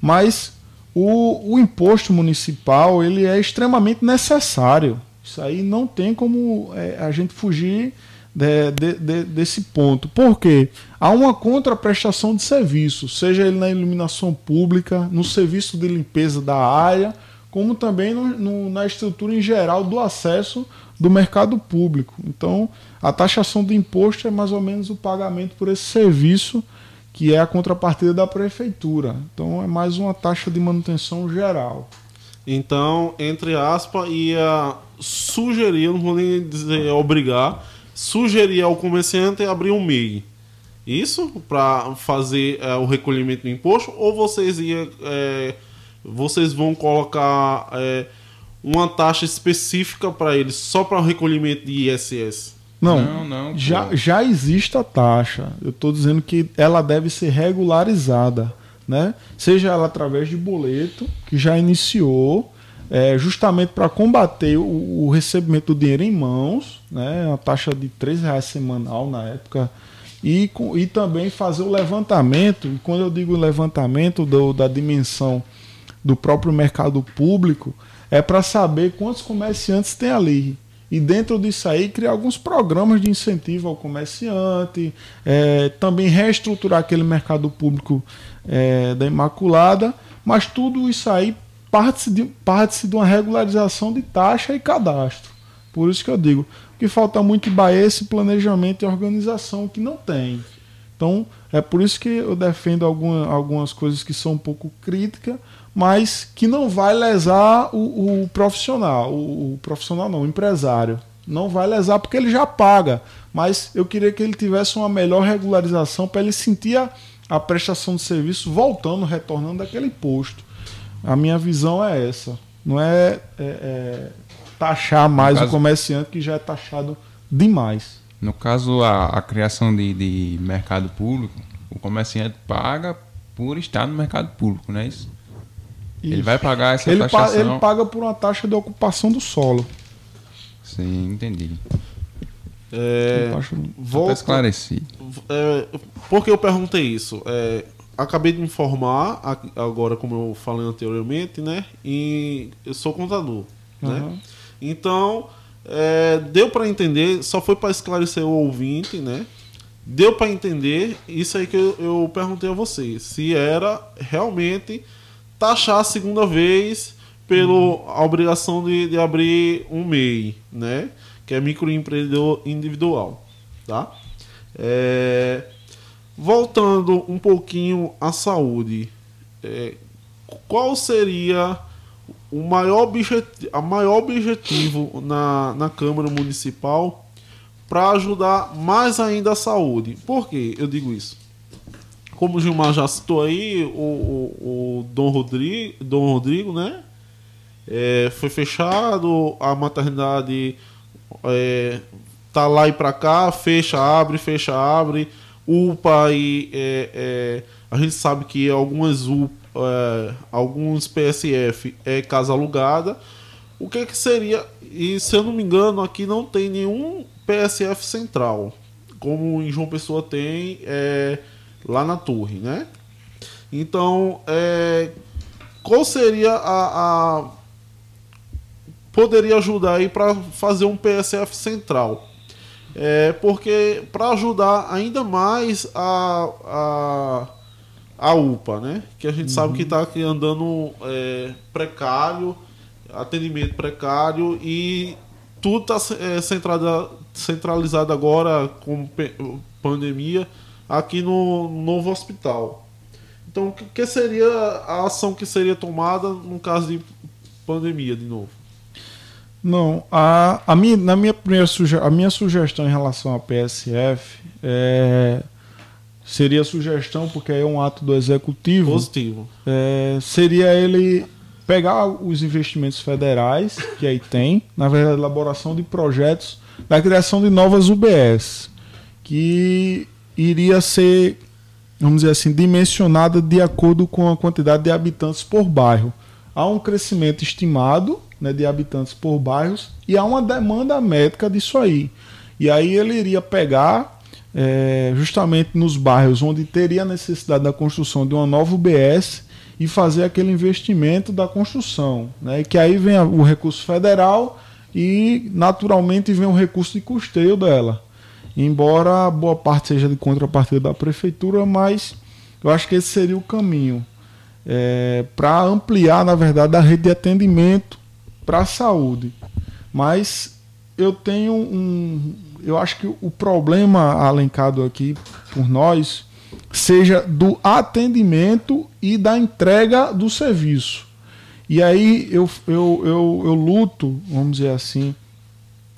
mas o, o imposto municipal ele é extremamente necessário. Isso aí não tem como é, a gente fugir de, de, de, desse ponto. Por quê? Há uma contraprestação de serviço, seja ele na iluminação pública, no serviço de limpeza da área, como também no, no, na estrutura em geral do acesso do mercado público. Então, a taxação do imposto é mais ou menos o pagamento por esse serviço que é a contrapartida da prefeitura. Então é mais uma taxa de manutenção geral. Então, entre aspas, ia sugerir, não vou nem dizer obrigar, sugerir ao comerciante abrir um MEI. Isso para fazer é, o recolhimento do imposto ou vocês ia, é, vocês vão colocar é, uma taxa específica para eles só para o recolhimento de ISS? Não, não, não já, já existe a taxa. Eu estou dizendo que ela deve ser regularizada, né? Seja ela através de boleto que já iniciou, é, justamente para combater o, o, recebimento do dinheiro em mãos, né? Uma taxa de R$ reais semanal na época e, e também fazer o levantamento, e quando eu digo levantamento do, da dimensão do próprio mercado público, é para saber quantos comerciantes tem ali. E dentro disso aí, criar alguns programas de incentivo ao comerciante, é, também reestruturar aquele mercado público é, da Imaculada, mas tudo isso aí parte-se de, parte de uma regularização de taxa e cadastro. Por isso que eu digo, que falta muito em Bahia esse planejamento e organização que não tem. Então, é por isso que eu defendo alguma, algumas coisas que são um pouco críticas, mas que não vai lesar o, o profissional, o, o, profissional não, o empresário. Não vai lesar porque ele já paga, mas eu queria que ele tivesse uma melhor regularização para ele sentir a, a prestação de serviço voltando, retornando daquele imposto. A minha visão é essa. Não é, é, é taxar mais caso, o comerciante que já é taxado demais. No caso, a, a criação de, de mercado público, o comerciante paga por estar no mercado público, não é isso? Isso. Ele vai pagar essa ele taxação... Pa, ele paga por uma taxa de ocupação do solo. Sim, entendi. É, volta, esclareci. É, por que eu perguntei isso? É, acabei de informar, agora como eu falei anteriormente, né? E eu sou contador, uhum. né? Então, é, deu para entender, só foi para esclarecer o ouvinte, né? Deu para entender isso aí que eu, eu perguntei a vocês, se era realmente taxar a segunda vez pela obrigação de, de abrir um MEI, né? Que é microempreendedor individual, tá? É, voltando um pouquinho à saúde, é, qual seria o maior objetivo, a maior objetivo na, na Câmara Municipal para ajudar mais ainda a saúde. Por que eu digo isso? Como o Gilmar já citou aí, o, o, o Dom, Rodrigo, Dom Rodrigo, né? É, foi fechado, a maternidade é, tá lá e para cá, fecha, abre, fecha, abre. UPA e é, é, a gente sabe que algumas UPA é, alguns PSF é casa alugada. O que, que seria? E se eu não me engano, aqui não tem nenhum PSF central, como em João Pessoa tem é, lá na torre, né? Então, é, qual seria a, a poderia ajudar aí para fazer um PSF central? É, porque para ajudar ainda mais a, a a UPA, né? Que a gente uhum. sabe que está andando é, precário, atendimento precário e tudo está é, centralizado agora com pandemia aqui no novo hospital. Então, o que seria a ação que seria tomada no caso de pandemia de novo? Não, a, a minha, na minha primeira suge a minha sugestão em relação à PSF é seria sugestão, porque é um ato do executivo. Positivo. É, seria ele pegar os investimentos federais que aí tem, na verdade, elaboração de projetos da criação de novas UBS, que iria ser, vamos dizer assim, dimensionada de acordo com a quantidade de habitantes por bairro. Há um crescimento estimado né, de habitantes por bairros e há uma demanda médica disso aí. E aí ele iria pegar é, justamente nos bairros onde teria necessidade da construção de uma nova UBS e fazer aquele investimento da construção. Né? Que aí vem o recurso federal e naturalmente vem o recurso de custeio dela. Embora boa parte seja de contrapartida da prefeitura, mas eu acho que esse seria o caminho é, para ampliar, na verdade, a rede de atendimento para a saúde. Mas eu tenho um, eu acho que o problema alencado aqui por nós seja do atendimento e da entrega do serviço. E aí eu, eu, eu, eu luto, vamos dizer assim,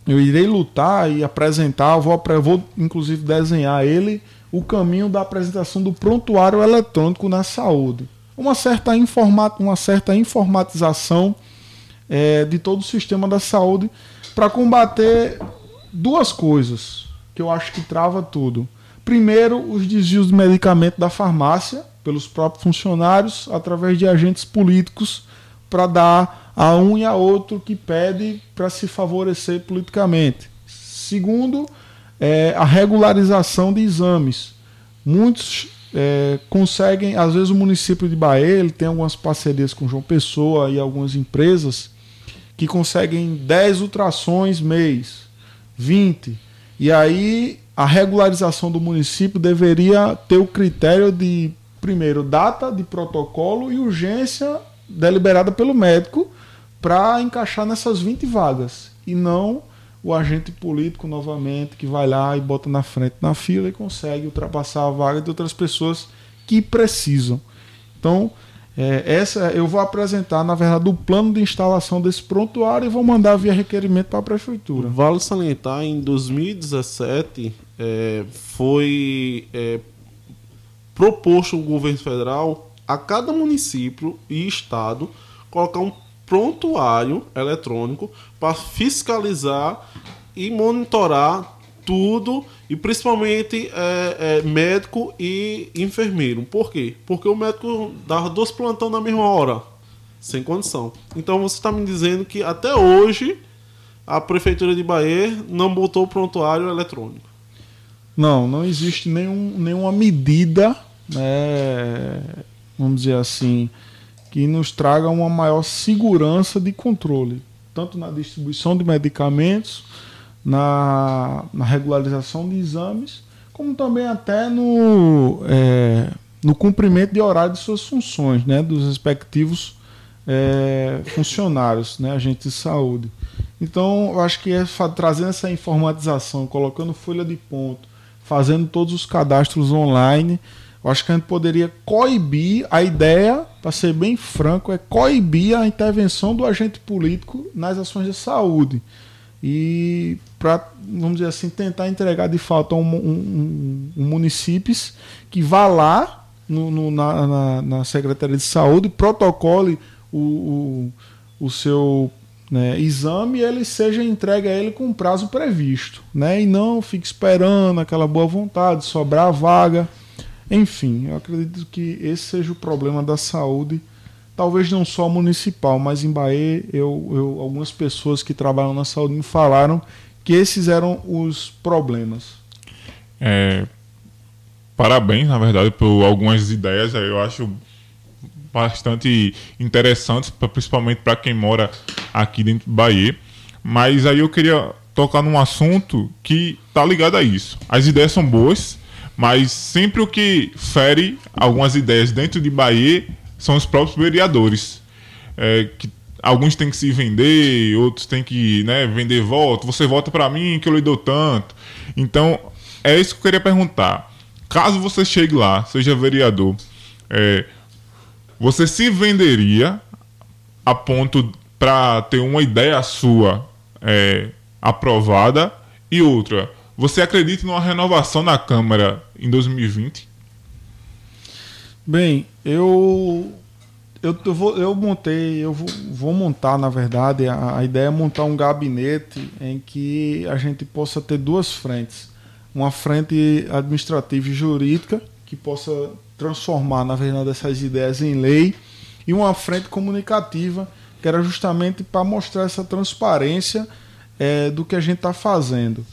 eu irei lutar e apresentar, vou, vou inclusive desenhar ele, o caminho da apresentação do prontuário eletrônico na saúde. Uma certa, informa, uma certa informatização é, de todo o sistema da saúde para combater duas coisas que eu acho que trava tudo. Primeiro, os desvios de medicamento da farmácia pelos próprios funcionários através de agentes políticos para dar a um e a outro que pede para se favorecer politicamente. Segundo, é, a regularização de exames. Muitos é, conseguem, às vezes o município de Bahia ele tem algumas parcerias com João Pessoa e algumas empresas que conseguem 10 ultrassons mês, 20. E aí a regularização do município deveria ter o critério de, primeiro, data de protocolo e urgência deliberada pelo médico para encaixar nessas 20 vagas. E não o agente político novamente que vai lá e bota na frente na fila e consegue ultrapassar a vaga de outras pessoas que precisam. Então, é, essa eu vou apresentar, na verdade, o plano de instalação desse prontuário e vou mandar via requerimento para a prefeitura. Vale salientar, em 2017 é, foi é, proposto o governo federal a cada município e estado colocar um prontuário eletrônico para fiscalizar e monitorar tudo e principalmente é, é, médico e enfermeiro. Por quê? Porque o médico dava dois plantão na mesma hora, sem condição. Então você está me dizendo que até hoje a prefeitura de Bahia não botou o prontuário eletrônico. Não, não existe nenhum, nenhuma medida, né, vamos dizer assim, que nos traga uma maior segurança de controle, tanto na distribuição de medicamentos, na, na regularização de exames, como também até no, é, no cumprimento de horário de suas funções, né, dos respectivos é, funcionários, né, agentes de saúde. Então, eu acho que é trazendo essa informatização, colocando folha de ponto, fazendo todos os cadastros online, eu acho que a gente poderia coibir a ideia, para ser bem franco, é coibir a intervenção do agente político nas ações de saúde. E para, vamos dizer assim, tentar entregar de fato a um, um, um que vá lá no, no, na, na, na, Secretaria de Saúde, protocole o, o, o seu né, exame ele seja entregue a ele com prazo previsto. Né, e não fique esperando aquela boa vontade, sobrar a vaga. Enfim, eu acredito que esse seja o problema da saúde, talvez não só municipal, mas em Bahia, eu, eu, algumas pessoas que trabalham na saúde me falaram que esses eram os problemas. É, parabéns, na verdade, por algumas ideias, eu acho bastante interessantes, principalmente para quem mora aqui dentro do Bahia. Mas aí eu queria tocar num assunto que tá ligado a isso. As ideias são boas, mas sempre o que fere algumas ideias dentro de Bahia são os próprios vereadores. É, que alguns têm que se vender, outros têm que né, vender voto. Você vota para mim que eu lhe dou tanto. Então, é isso que eu queria perguntar. Caso você chegue lá, seja vereador, é, você se venderia a ponto para ter uma ideia sua é, aprovada e outra você acredita numa renovação na Câmara em 2020? Bem, eu eu, eu, vou, eu montei, eu vou, vou montar, na verdade, a, a, ideia é montar um gabinete em que a gente possa ter duas frentes. Uma frente administrativa e jurídica, que possa transformar, na verdade, essas ideias em lei, e uma frente comunicativa, que era justamente para mostrar essa transparência é, do que a gente está fazendo.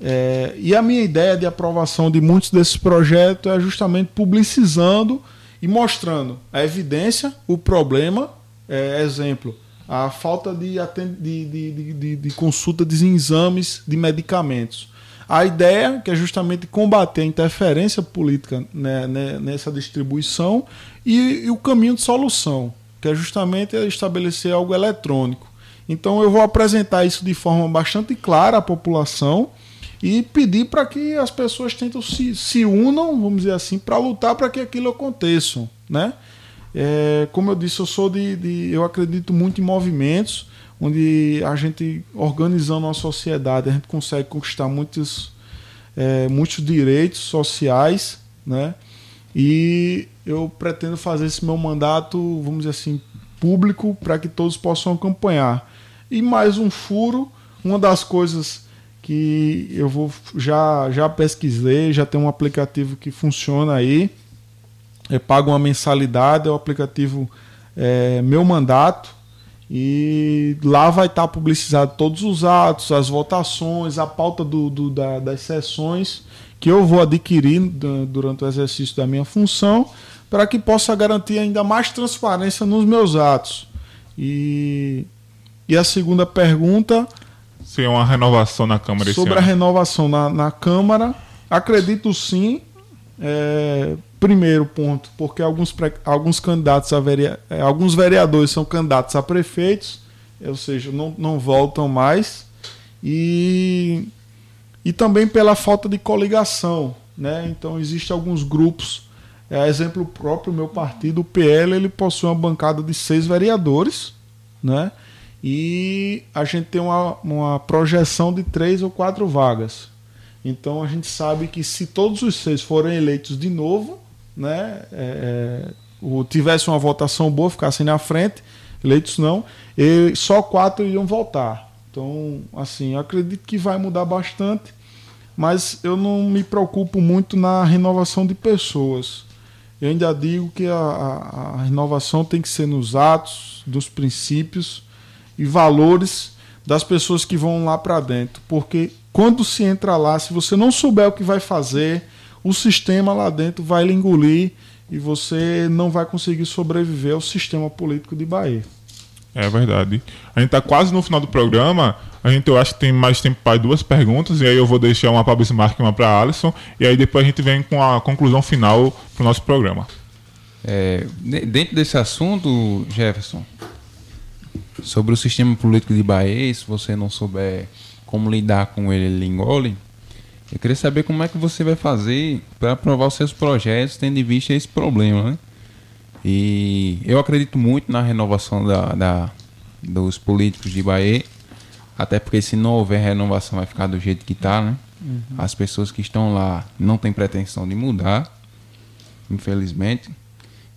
É, e a minha ideia de aprovação de muitos desses projetos é justamente publicizando e mostrando a evidência, o problema, é, exemplo, a falta de, de, de, de, consulta de exames de medicamentos. A ideia que é justamente combater a interferência política né, né, nessa distribuição e, e o caminho de solução, que é justamente estabelecer algo eletrônico. Então eu vou apresentar isso de forma bastante clara à população e pedir para que as pessoas tentem se, se unam, vamos dizer assim, para lutar para que aquilo aconteça, né? É, como eu disse, eu sou de, de, eu acredito muito em movimentos onde a gente organizando uma sociedade a gente consegue conquistar muitos é, muitos direitos sociais, né? E eu pretendo fazer esse meu mandato, vamos dizer assim, público para que todos possam acompanhar. E mais um furo, uma das coisas que eu vou já já pesquisei, já tem um aplicativo que funciona aí, é pago uma mensalidade, é o aplicativo é, Meu Mandato e lá vai estar publicizado todos os atos, as votações, a pauta do, do da, das sessões que eu vou adquirir durante o exercício da minha função para que possa garantir ainda mais transparência nos meus atos. E, e a segunda pergunta. Se é uma renovação na Câmara Sobre a renovação na, na Câmara, acredito sim. É, primeiro ponto, porque alguns, alguns candidatos a verea, é, alguns vereadores são candidatos a prefeitos, ou seja, não, não voltam mais. E, e também pela falta de coligação. Né? Então existem alguns grupos é, exemplo próprio, meu partido, o PL, ele possui uma bancada de seis vereadores, né? E a gente tem uma, uma projeção de três ou quatro vagas. Então a gente sabe que se todos os seis forem eleitos de novo, né? É, é, tivesse uma votação boa, ficassem na frente, eleitos não, e só quatro iriam voltar. Então, assim, acredito que vai mudar bastante, mas eu não me preocupo muito na renovação de pessoas. Eu ainda digo que a, a, a renovação tem que ser nos atos, dos princípios e valores das pessoas que vão lá para dentro. Porque quando se entra lá, se você não souber o que vai fazer, o sistema lá dentro vai lhe engolir e você não vai conseguir sobreviver ao sistema político de Bahia. É verdade. A gente está quase no final do programa. A gente, eu acho que tem mais tempo para duas perguntas. E aí eu vou deixar uma para Bismarck e uma para Alisson. E aí depois a gente vem com a conclusão final para o nosso programa. É, dentro desse assunto, Jefferson, sobre o sistema político de Bahia, se você não souber como lidar com ele, ele engole. Eu queria saber como é que você vai fazer para aprovar os seus projetos, tendo em vista esse problema, né? E eu acredito muito na renovação da, da, dos políticos de Bahia, até porque se não houver renovação vai ficar do jeito que está, né? Uhum. As pessoas que estão lá não têm pretensão de mudar, infelizmente.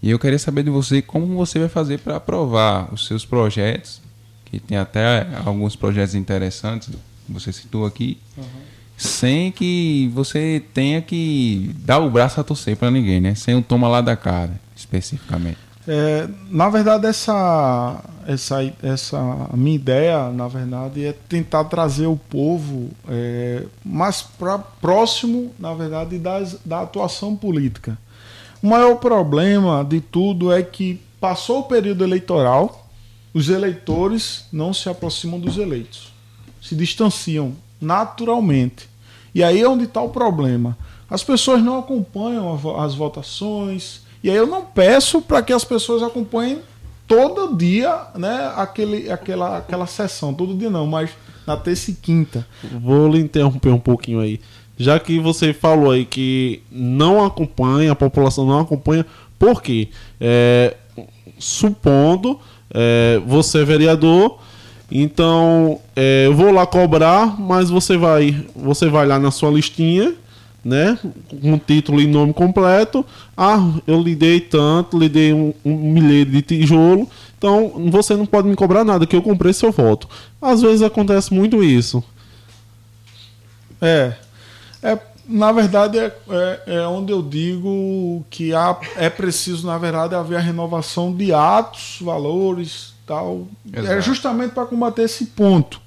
E eu queria saber de você como você vai fazer para aprovar os seus projetos, que tem até alguns projetos interessantes, você citou aqui, uhum. sem que você tenha que dar o braço a torcer para ninguém, né? Sem o toma lá da cara especificamente? É, na verdade, essa, essa, essa minha ideia, na verdade, é tentar trazer o povo é, mais pra, próximo, na verdade, das, da atuação política. O maior problema de tudo é que passou o período eleitoral, os eleitores não se aproximam dos eleitos, se distanciam naturalmente. E aí é onde está o problema. As pessoas não acompanham as votações, e aí eu não peço para que as pessoas acompanhem todo dia, né, aquele, aquela, aquela sessão, todo dia não, mas na terça e quinta. Vou lhe interromper um pouquinho aí. Já que você falou aí que não acompanha, a população não acompanha, por quê? É, supondo é, você é vereador, então é, eu vou lá cobrar, mas você vai, você vai lá na sua listinha né? Com título e nome completo. Ah, eu lhe dei tanto, lhe dei um, um milheiro de tijolo. Então você não pode me cobrar nada, que eu comprei seu voto. Às vezes acontece muito isso. É. é na verdade, é, é, é onde eu digo que há, é preciso, na verdade, haver a renovação de atos, valores tal. É Exato. É justamente para combater esse ponto.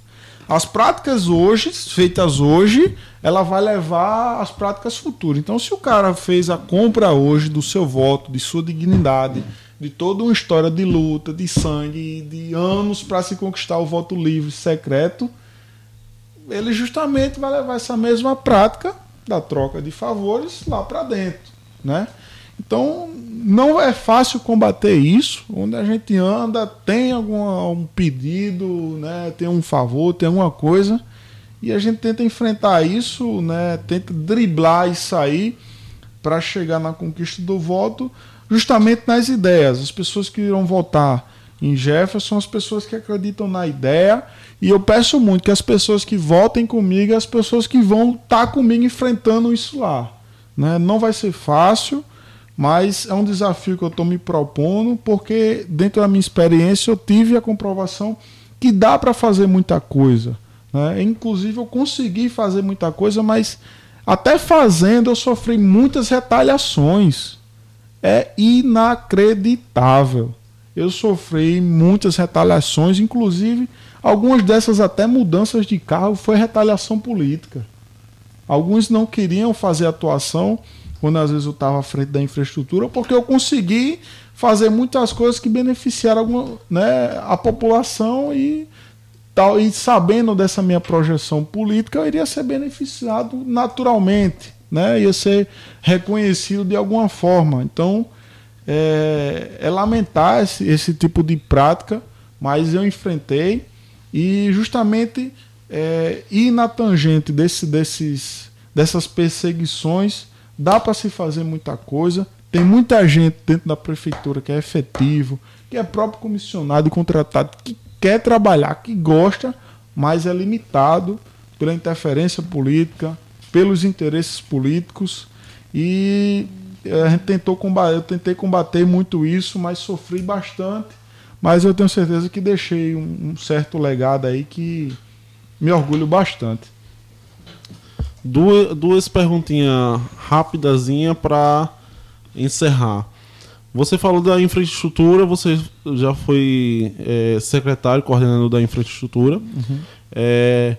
As práticas hoje, feitas hoje, ela vai levar às práticas futuras. Então, se o cara fez a compra hoje do seu voto, de sua dignidade, de toda uma história de luta, de sangue, de anos para se conquistar o voto livre, secreto, ele justamente vai levar essa mesma prática da troca de favores lá para dentro, né? Então, não é fácil combater isso. Onde a gente anda, tem algum um pedido, né? tem um favor, tem alguma coisa E a gente tenta enfrentar isso, né? tenta driblar isso aí para chegar na conquista do voto, justamente nas ideias. As pessoas que irão votar em Jefferson são as pessoas que acreditam na ideia. E eu peço muito que as pessoas que votem comigo, as pessoas que vão estar tá comigo enfrentando isso lá. Né? Não vai ser fácil, mas é um desafio que eu estou me propondo, porque dentro da minha experiência eu tive a comprovação que dá para fazer muita coisa. Né? Inclusive eu consegui fazer muita coisa, mas até fazendo eu sofri muitas retaliações. É inacreditável. Eu sofri muitas retaliações, inclusive algumas dessas até mudanças de carro foi retaliação política. Alguns não queriam fazer atuação quando às vezes eu estava à frente da infraestrutura, porque eu consegui fazer muitas coisas que beneficiaram alguma, né, a população e tal. E sabendo dessa minha projeção política, eu iria ser beneficiado naturalmente, né? ia ser reconhecido de alguma forma. Então, é, é lamentar esse, esse tipo de prática, mas eu enfrentei e justamente é, ir na tangente desse, desses, dessas perseguições dá para se fazer muita coisa. Tem muita gente dentro da prefeitura que é efetivo, que é próprio comissionado e contratado, que quer trabalhar, que gosta, mas é limitado pela interferência política, pelos interesses políticos. E a gente tentou combater, eu tentei combater muito isso, mas sofri bastante. Mas eu tenho certeza que deixei um, um certo legado aí que me orgulho bastante. Duas, duas perguntinhas rapidazinha para encerrar. Você falou da infraestrutura, você já foi é, secretário, coordenador da infraestrutura. Uhum. É,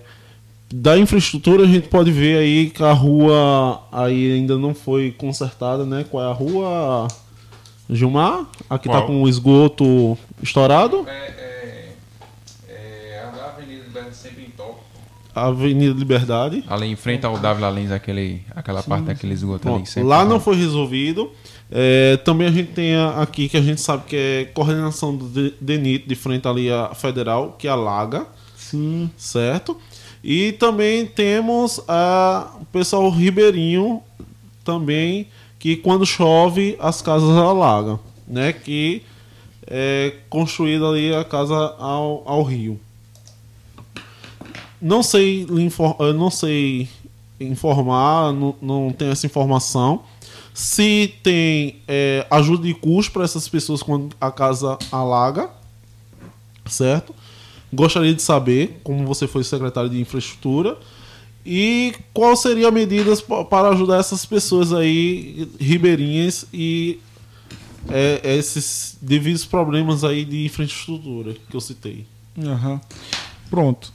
da infraestrutura a gente pode ver aí que a rua aí ainda não foi consertada, né? Qual é a rua, Gilmar? Aqui tá Qual? tá com o esgoto estourado? É, é, é a Avenida sempre em top. Avenida Liberdade. Ali em frente ao Dávila Lins, aquele, aquela sim, parte daquele esgoto Bom, ali. Lá não foi resolvido. É, também a gente tem aqui que a gente sabe que é coordenação do DENIT, de frente ali à federal, que alaga. Sim. Certo? E também temos a, o pessoal ribeirinho também, que quando chove as casas alagam, né? Que é construída ali a casa ao, ao rio não sei, não sei informar, não, não tenho essa informação. Se tem é, ajuda de custo para essas pessoas quando a casa alaga, certo? Gostaria de saber como você foi secretário de infraestrutura e qual seria medidas para ajudar essas pessoas aí ribeirinhas e é, esses devidos problemas aí de infraestrutura que eu citei. Uhum. Pronto.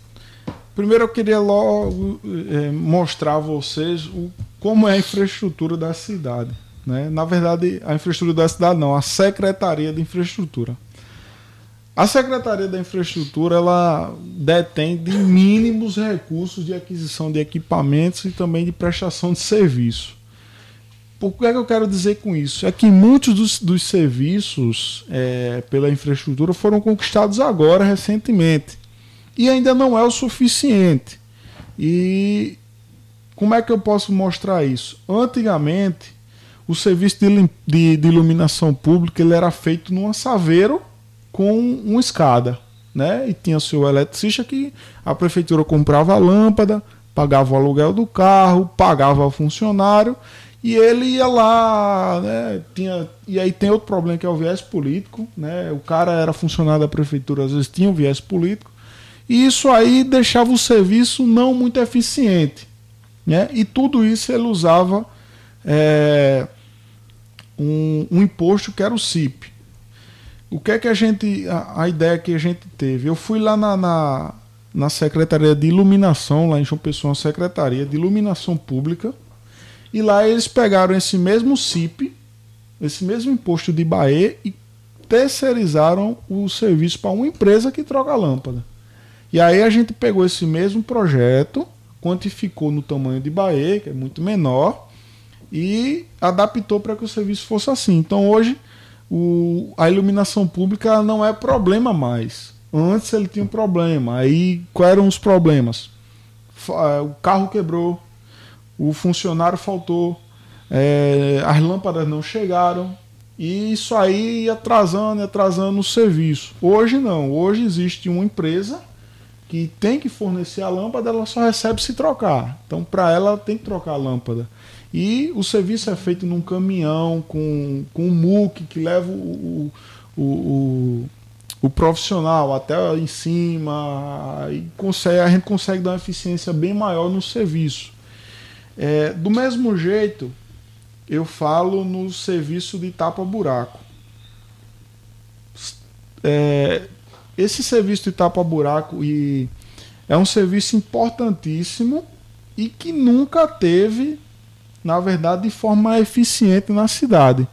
Primeiro eu queria logo é, mostrar a vocês o, como é a infraestrutura da cidade. Né? Na verdade, a infraestrutura da cidade não, a Secretaria de Infraestrutura. A Secretaria da Infraestrutura ela detém de mínimos recursos de aquisição de equipamentos e também de prestação de serviço. Por que, é que eu quero dizer com isso? É que muitos dos, dos serviços é, pela infraestrutura foram conquistados agora, recentemente e ainda não é o suficiente. E como é que eu posso mostrar isso? Antigamente, o serviço de, de, de iluminação pública ele era feito num saveiro com uma escada. Né? E tinha seu eletricista que a prefeitura comprava a lâmpada, pagava o aluguel do carro, pagava o funcionário e ele ia lá, né? Tinha, e aí tem outro problema que é o viés político, né? O cara era funcionário da prefeitura, às vezes tinha um viés político. E isso aí deixava o serviço não muito eficiente. Né? E tudo isso ele usava é, um, um, imposto que era o CIP. O que é que a gente. A, a ideia que a gente teve? Eu fui lá na, na, na Secretaria de Iluminação, lá em João Pessoa, Secretaria de Iluminação Pública, e lá eles pegaram esse mesmo CIP, esse mesmo imposto de BAE, e terceirizaram o serviço para uma empresa que troca lâmpada. E aí a gente pegou esse mesmo projeto, quantificou no tamanho de Bahia, que é muito menor, e adaptou para que o serviço fosse assim. Então hoje o, a iluminação pública não é problema mais. Antes ele tinha um problema. Aí quais eram os problemas? fa- o carro quebrou, o funcionário faltou, é, as lâmpadas não chegaram. E isso aí ia atrasando, ia atrasando o serviço. Hoje não. Hoje existe uma empresa que tem que fornecer a lâmpada, ela só recebe se trocar. Então, para ela, tem que trocar a lâmpada. E o serviço é feito num caminhão com, com um muque que leva o, o, o, o profissional até em cima. E consegue, a gente consegue dar uma eficiência bem maior no serviço. É, do mesmo jeito, eu falo no serviço de tapa-buraco. É, esse serviço de tapa-buraco e é um serviço importantíssimo e que nunca teve, na verdade, de forma eficiente na cidade.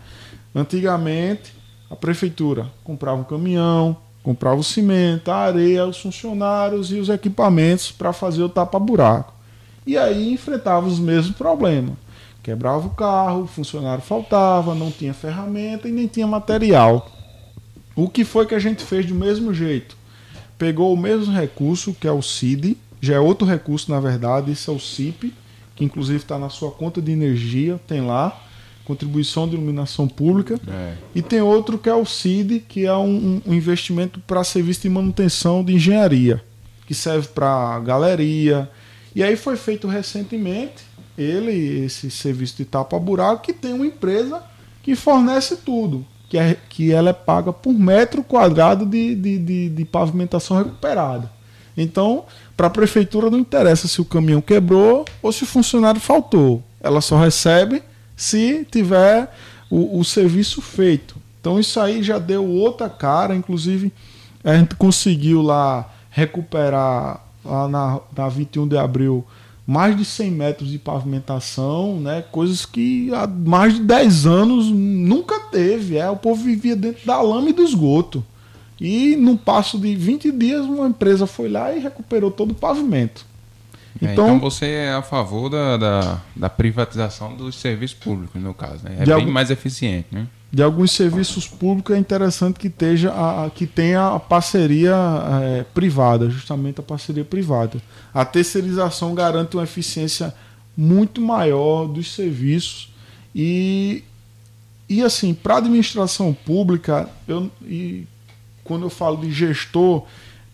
Antigamente, a prefeitura comprava um caminhão, comprava o cimento, a areia, os funcionários e os equipamentos para fazer o tapa-buraco. E aí enfrentava os mesmos problemas. Quebrava o carro, o funcionário faltava, não tinha ferramenta e nem tinha material. O que foi que a gente fez do mesmo jeito? Pegou o mesmo recurso, que é o CID, já é outro recurso na verdade, esse é o CIP, que inclusive está na sua conta de energia, tem lá, contribuição de iluminação pública. É. E tem outro que é o CID, que é um, um investimento para serviço de manutenção de engenharia, que serve para galeria. E aí foi feito recentemente ele, esse serviço de tapa-buraco, que tem uma empresa que fornece tudo, que, é, que ela é paga por metro quadrado de, de, de, de pavimentação recuperada. Então, para a prefeitura não interessa se o caminhão quebrou ou se o funcionário faltou. Ela só recebe se tiver o, o serviço feito. Então isso aí já deu outra cara, inclusive a gente conseguiu lá recuperar lá na, na 21 de abril mais de 100 metros de pavimentação, né? coisas que há mais de 10 anos nunca teve. É, o povo vivia dentro da lama e do esgoto. E num passo de 20 dias, uma empresa foi lá e recuperou todo o pavimento. É, Então, então você é a favor da, da, da privatização dos serviços públicos, no caso, né? É bem algum- mais eficiente, né? De alguns serviços públicos é interessante que, esteja a, a- que tenha a parceria é, privada, justamente a parceria privada. A terceirização garante uma eficiência muito maior dos serviços e, e assim, para a administração pública, eu, e quando eu falo de gestor,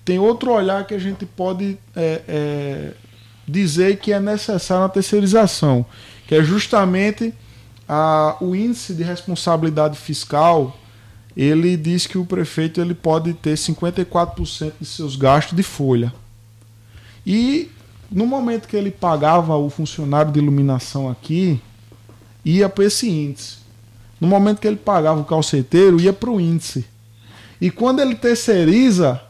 tem outro olhar que a gente pode é, é, dizer que é necessário na terceirização, que é justamente a- o índice de responsabilidade fiscal. Ele diz que o prefeito ele pode ter 54% de seus gastos de folha. E no momento que ele pagava o funcionário de iluminação aqui, ia para esse índice. No momento que ele pagava o calceteiro, ia para o índice. E quando ele terceiriza,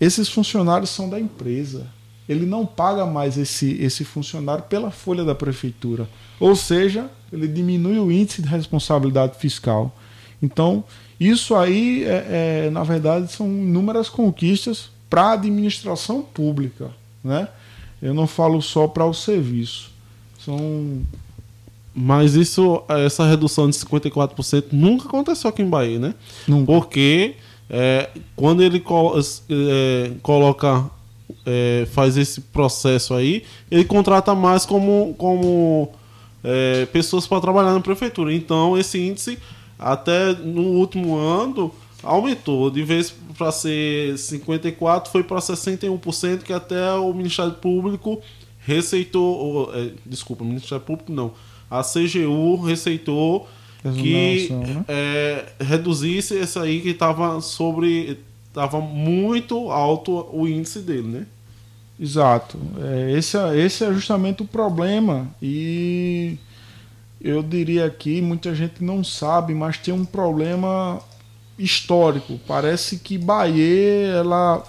esses funcionários são da empresa. Ele não paga mais esse, esse funcionário pela folha da prefeitura. Ou seja, ele diminui o índice de responsabilidade fiscal. Então, isso aí, é, é, na verdade, são inúmeras conquistas para a administração pública. Né? Eu não falo só para o serviço. São Mas isso, essa redução de 54% nunca aconteceu aqui em Bahia, né? Nunca. Porque é, quando ele colo- é, coloca, é, faz esse processo aí, ele contrata mais como, como é, pessoas para trabalhar na prefeitura. Então, esse índice, até no último ano, aumentou. De vez para ser 54%, foi para 61%, que até o Ministério Público receitou. ou, é, desculpa, o Ministério Público não. A CGU receitou que né? é, reduzisse esse aí que estava sobre. Tava muito alto o índice dele, né? Exato. É, esse, é, esse é justamente o problema. E eu diria aqui, muita gente não sabe, mas tem um problema histórico. Parece que Bahia, ela,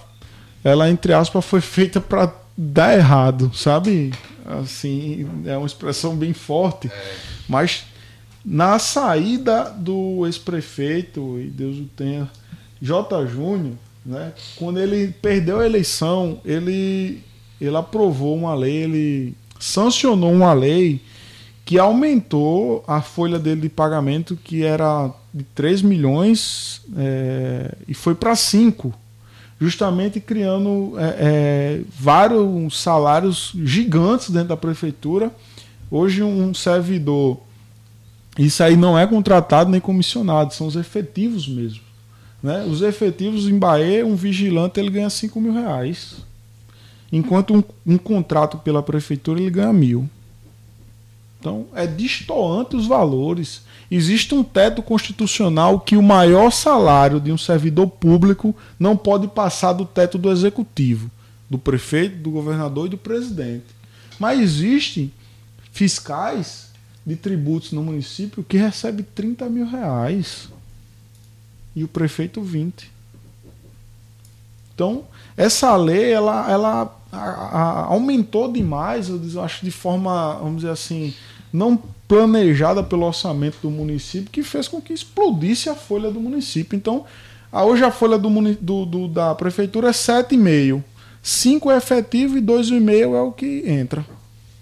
ela entre aspas, foi feita para dar errado, sabe? Assim, é uma expressão bem forte. Mas na saída do ex-prefeito, e Deus o tenha, J. Júnior, né, quando ele perdeu a eleição, ele, ele aprovou uma lei, ele sancionou uma lei que aumentou a folha dele de pagamento, que era de 3 milhões, é, e foi para 5. justamente criando é, é, vários salários gigantes dentro da prefeitura. Hoje, um servidor, isso aí não é contratado nem comissionado, são os efetivos mesmo. Né? Os efetivos em Bahia, um vigilante ele ganha 5 mil reais. Enquanto um, um contrato pela prefeitura ele ganha mil. Então é distoante os valores. Existe um teto constitucional que o maior salário de um servidor público não pode passar do teto do executivo, do prefeito, do governador e do presidente. Mas existem fiscais de tributos no município que recebem 30 mil reais e o prefeito 20. Então, essa lei ela, ela a, a, aumentou demais, eu acho de forma, vamos dizer assim, não planejada pelo orçamento do município, que fez com que explodisse a folha do município. Então, hoje a folha do, do, do da prefeitura é 7,5. 5 é efetivo e 2,5 é o que entra.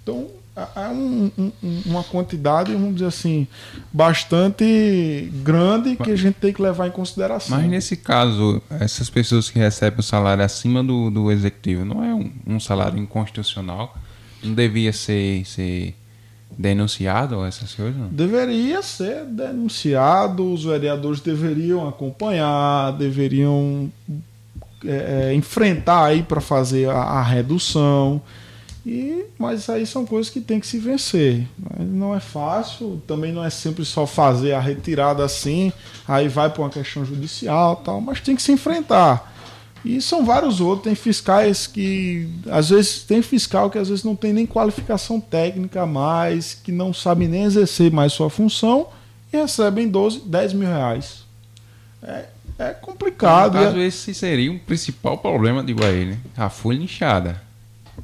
Então, é um, um, uma quantidade, vamos dizer assim, bastante grande que a gente tem que levar em consideração. Mas nesse caso, essas pessoas que recebem o salário acima do, do executivo, não é um, um salário inconstitucional? Não devia ser, ser denunciado essas coisas? Não? Deveria ser denunciado, os vereadores deveriam acompanhar, deveriam é, é enfrentar aí para fazer a, a redução. E, mas aí são coisas que tem que se vencer. Não é fácil, também não é sempre só fazer a retirada assim, aí vai para uma questão judicial tal, mas tem que se enfrentar. E são vários outros, tem fiscais que às vezes tem fiscal que às vezes não tem nem qualificação técnica mais, que não sabe nem exercer mais sua função e recebem 12, 10 mil reais. É, é complicado. No caso, esse seria o principal problema de Guaí, né? A folha inchada.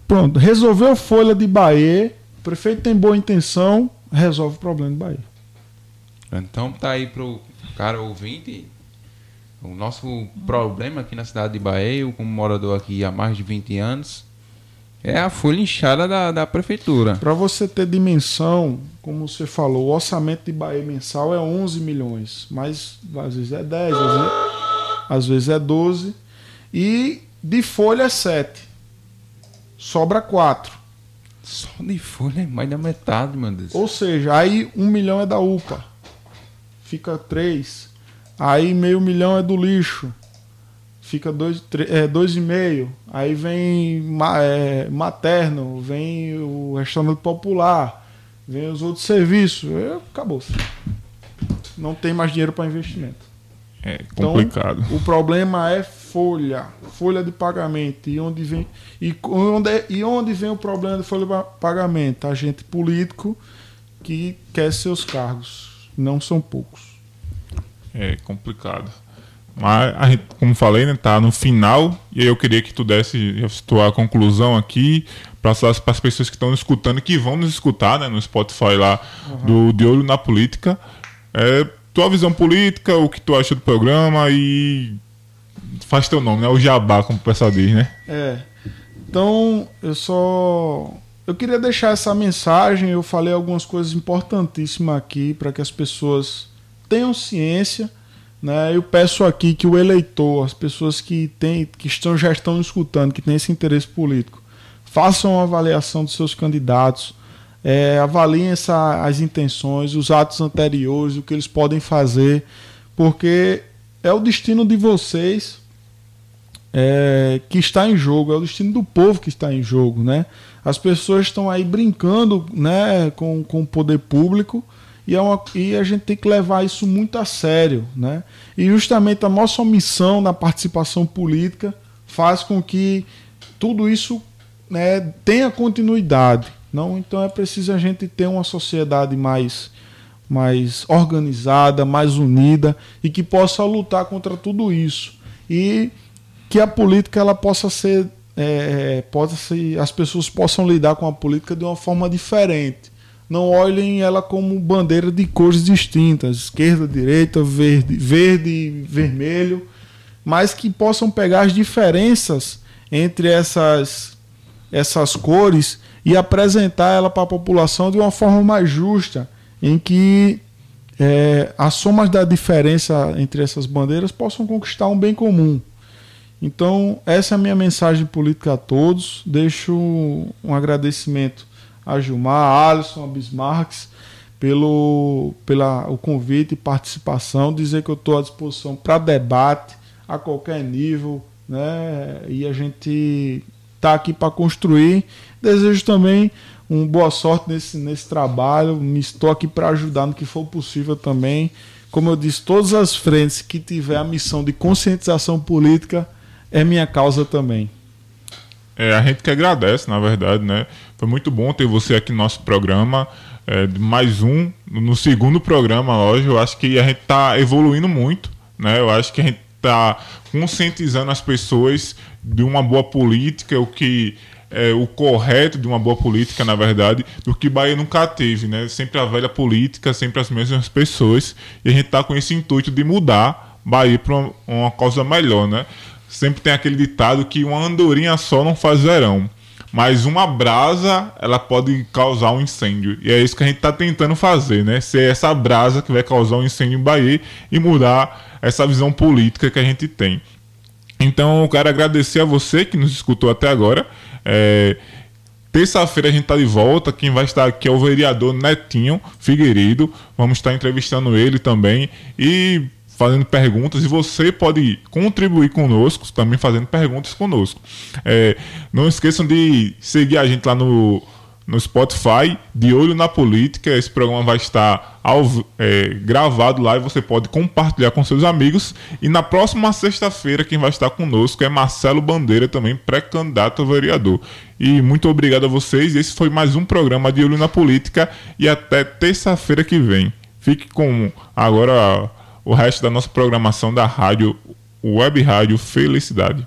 Pronto, resolveu folha de Bahia, o prefeito tem boa intenção, resolve o problema de Bahia. Então tá aí pro cara ouvinte. O nosso problema aqui na cidade de Bahia, eu como morador aqui há mais de 20 anos, é a folha inchada da, da prefeitura. Para você ter dimensão, como você falou, o orçamento de Bahia mensal é 11 milhões, mas às vezes é 10, às vezes, às vezes é 12. E de folha é 7 sobra 4. Só de folha é mais da metade, meu Deus. Ou seja, aí um milhão é da UPA. Fica 3. Aí meio milhão é do lixo. Fica 2,5. É, dois e meio. Aí vem é, materno, vem o restaurante popular, vem os outros serviços. É, acabou. Não tem mais dinheiro para investimento. É complicado. Então, o problema é folha, folha de pagamento. E onde vem e onde, é, e onde vem o problema de folha de pagamento? A gente político que quer seus cargos, não são poucos. É complicado. Mas a gente, como falei, né, tá no final e aí eu queria que tu desse a tua conclusão aqui para as pessoas que estão escutando que vão nos escutar, né, no Spotify lá uhum. do De Olho na Política. É, tua visão política, o que tu acha do programa e faz teu nome, né? O jabá, como o pessoal diz, né? É. Então, eu só eu queria deixar essa mensagem, eu falei algumas coisas importantíssimas aqui para que as pessoas tenham ciência, né? Eu peço aqui que o eleitor, as pessoas que tem, que estão já estão escutando, que têm esse interesse político, façam uma avaliação dos seus candidatos, é, avaliem essa, as intenções, os atos anteriores, o que eles podem fazer, porque é o destino de vocês é, que está em jogo, é o destino do povo que está em jogo, né? As pessoas estão aí brincando, né, com, com o poder público e, é uma, e a gente tem que levar isso muito a sério, né? E justamente a nossa omissão na participação política faz com que tudo isso né, tenha continuidade. Não, então é preciso a gente ter uma sociedade mais mais organizada, mais unida e que possa lutar contra tudo isso. E que a política ela possa ser, é, é, possa ser, as pessoas possam lidar com a política de uma forma diferente. Não olhem ela como bandeira de cores distintas, esquerda, direita, verde, verde vermelho, mas que possam pegar as diferenças entre essas, essas cores e apresentar ela para a população de uma forma mais justa, em que é, as somas da diferença entre essas bandeiras possam conquistar um bem comum. Então, essa é a minha mensagem política a todos. Deixo um agradecimento a Gilmar, a Alisson, a Bismarcks, pelo pela, o convite e participação. Dizer que eu estou à disposição para debate a qualquer nível, né? E a gente está aqui para construir. Desejo também uma boa sorte nesse, nesse trabalho. Me estou aqui para ajudar no que for possível também. Como eu disse, todas as frentes que tiver a missão de conscientização política é minha causa também. É, a gente que agradece, na verdade, né? Foi muito bom ter você aqui no nosso programa. É, mais um, no segundo programa, hoje. eu acho que a gente está evoluindo muito, né? Eu acho que a gente está conscientizando as pessoas de uma boa política, o que é o correto de uma boa política, na verdade, do que Bahia nunca teve, né? Sempre a velha política, sempre as mesmas pessoas, e a gente está com esse intuito de mudar Bahia para uma, uma causa melhor, né? Sempre tem aquele ditado que uma andorinha só não faz verão. Mas uma brasa, ela pode causar um incêndio. E é isso que a gente está tentando fazer, né? Ser essa brasa que vai causar um incêndio em Bahia e mudar essa visão política que a gente tem. Então eu quero agradecer a você que nos escutou até agora. É, Terça-feira a gente está de volta. Quem vai estar aqui é o vereador Netinho Figueiredo. Vamos estar entrevistando ele também. E fazendo perguntas e você pode contribuir conosco, também fazendo perguntas conosco. É, não esqueçam de seguir a gente lá no, no Spotify, de olho na política. Esse programa vai estar ao, é, gravado lá e você pode compartilhar com seus amigos. E na próxima sexta-feira, quem vai estar conosco é Marcelo Bandeira, também pré-candidato a vereador. E muito obrigado a vocês. Esse foi mais um programa de olho na política. E até terça-feira que vem. Fique com agora o resto da nossa programação da rádio, Web Rádio Felicidade.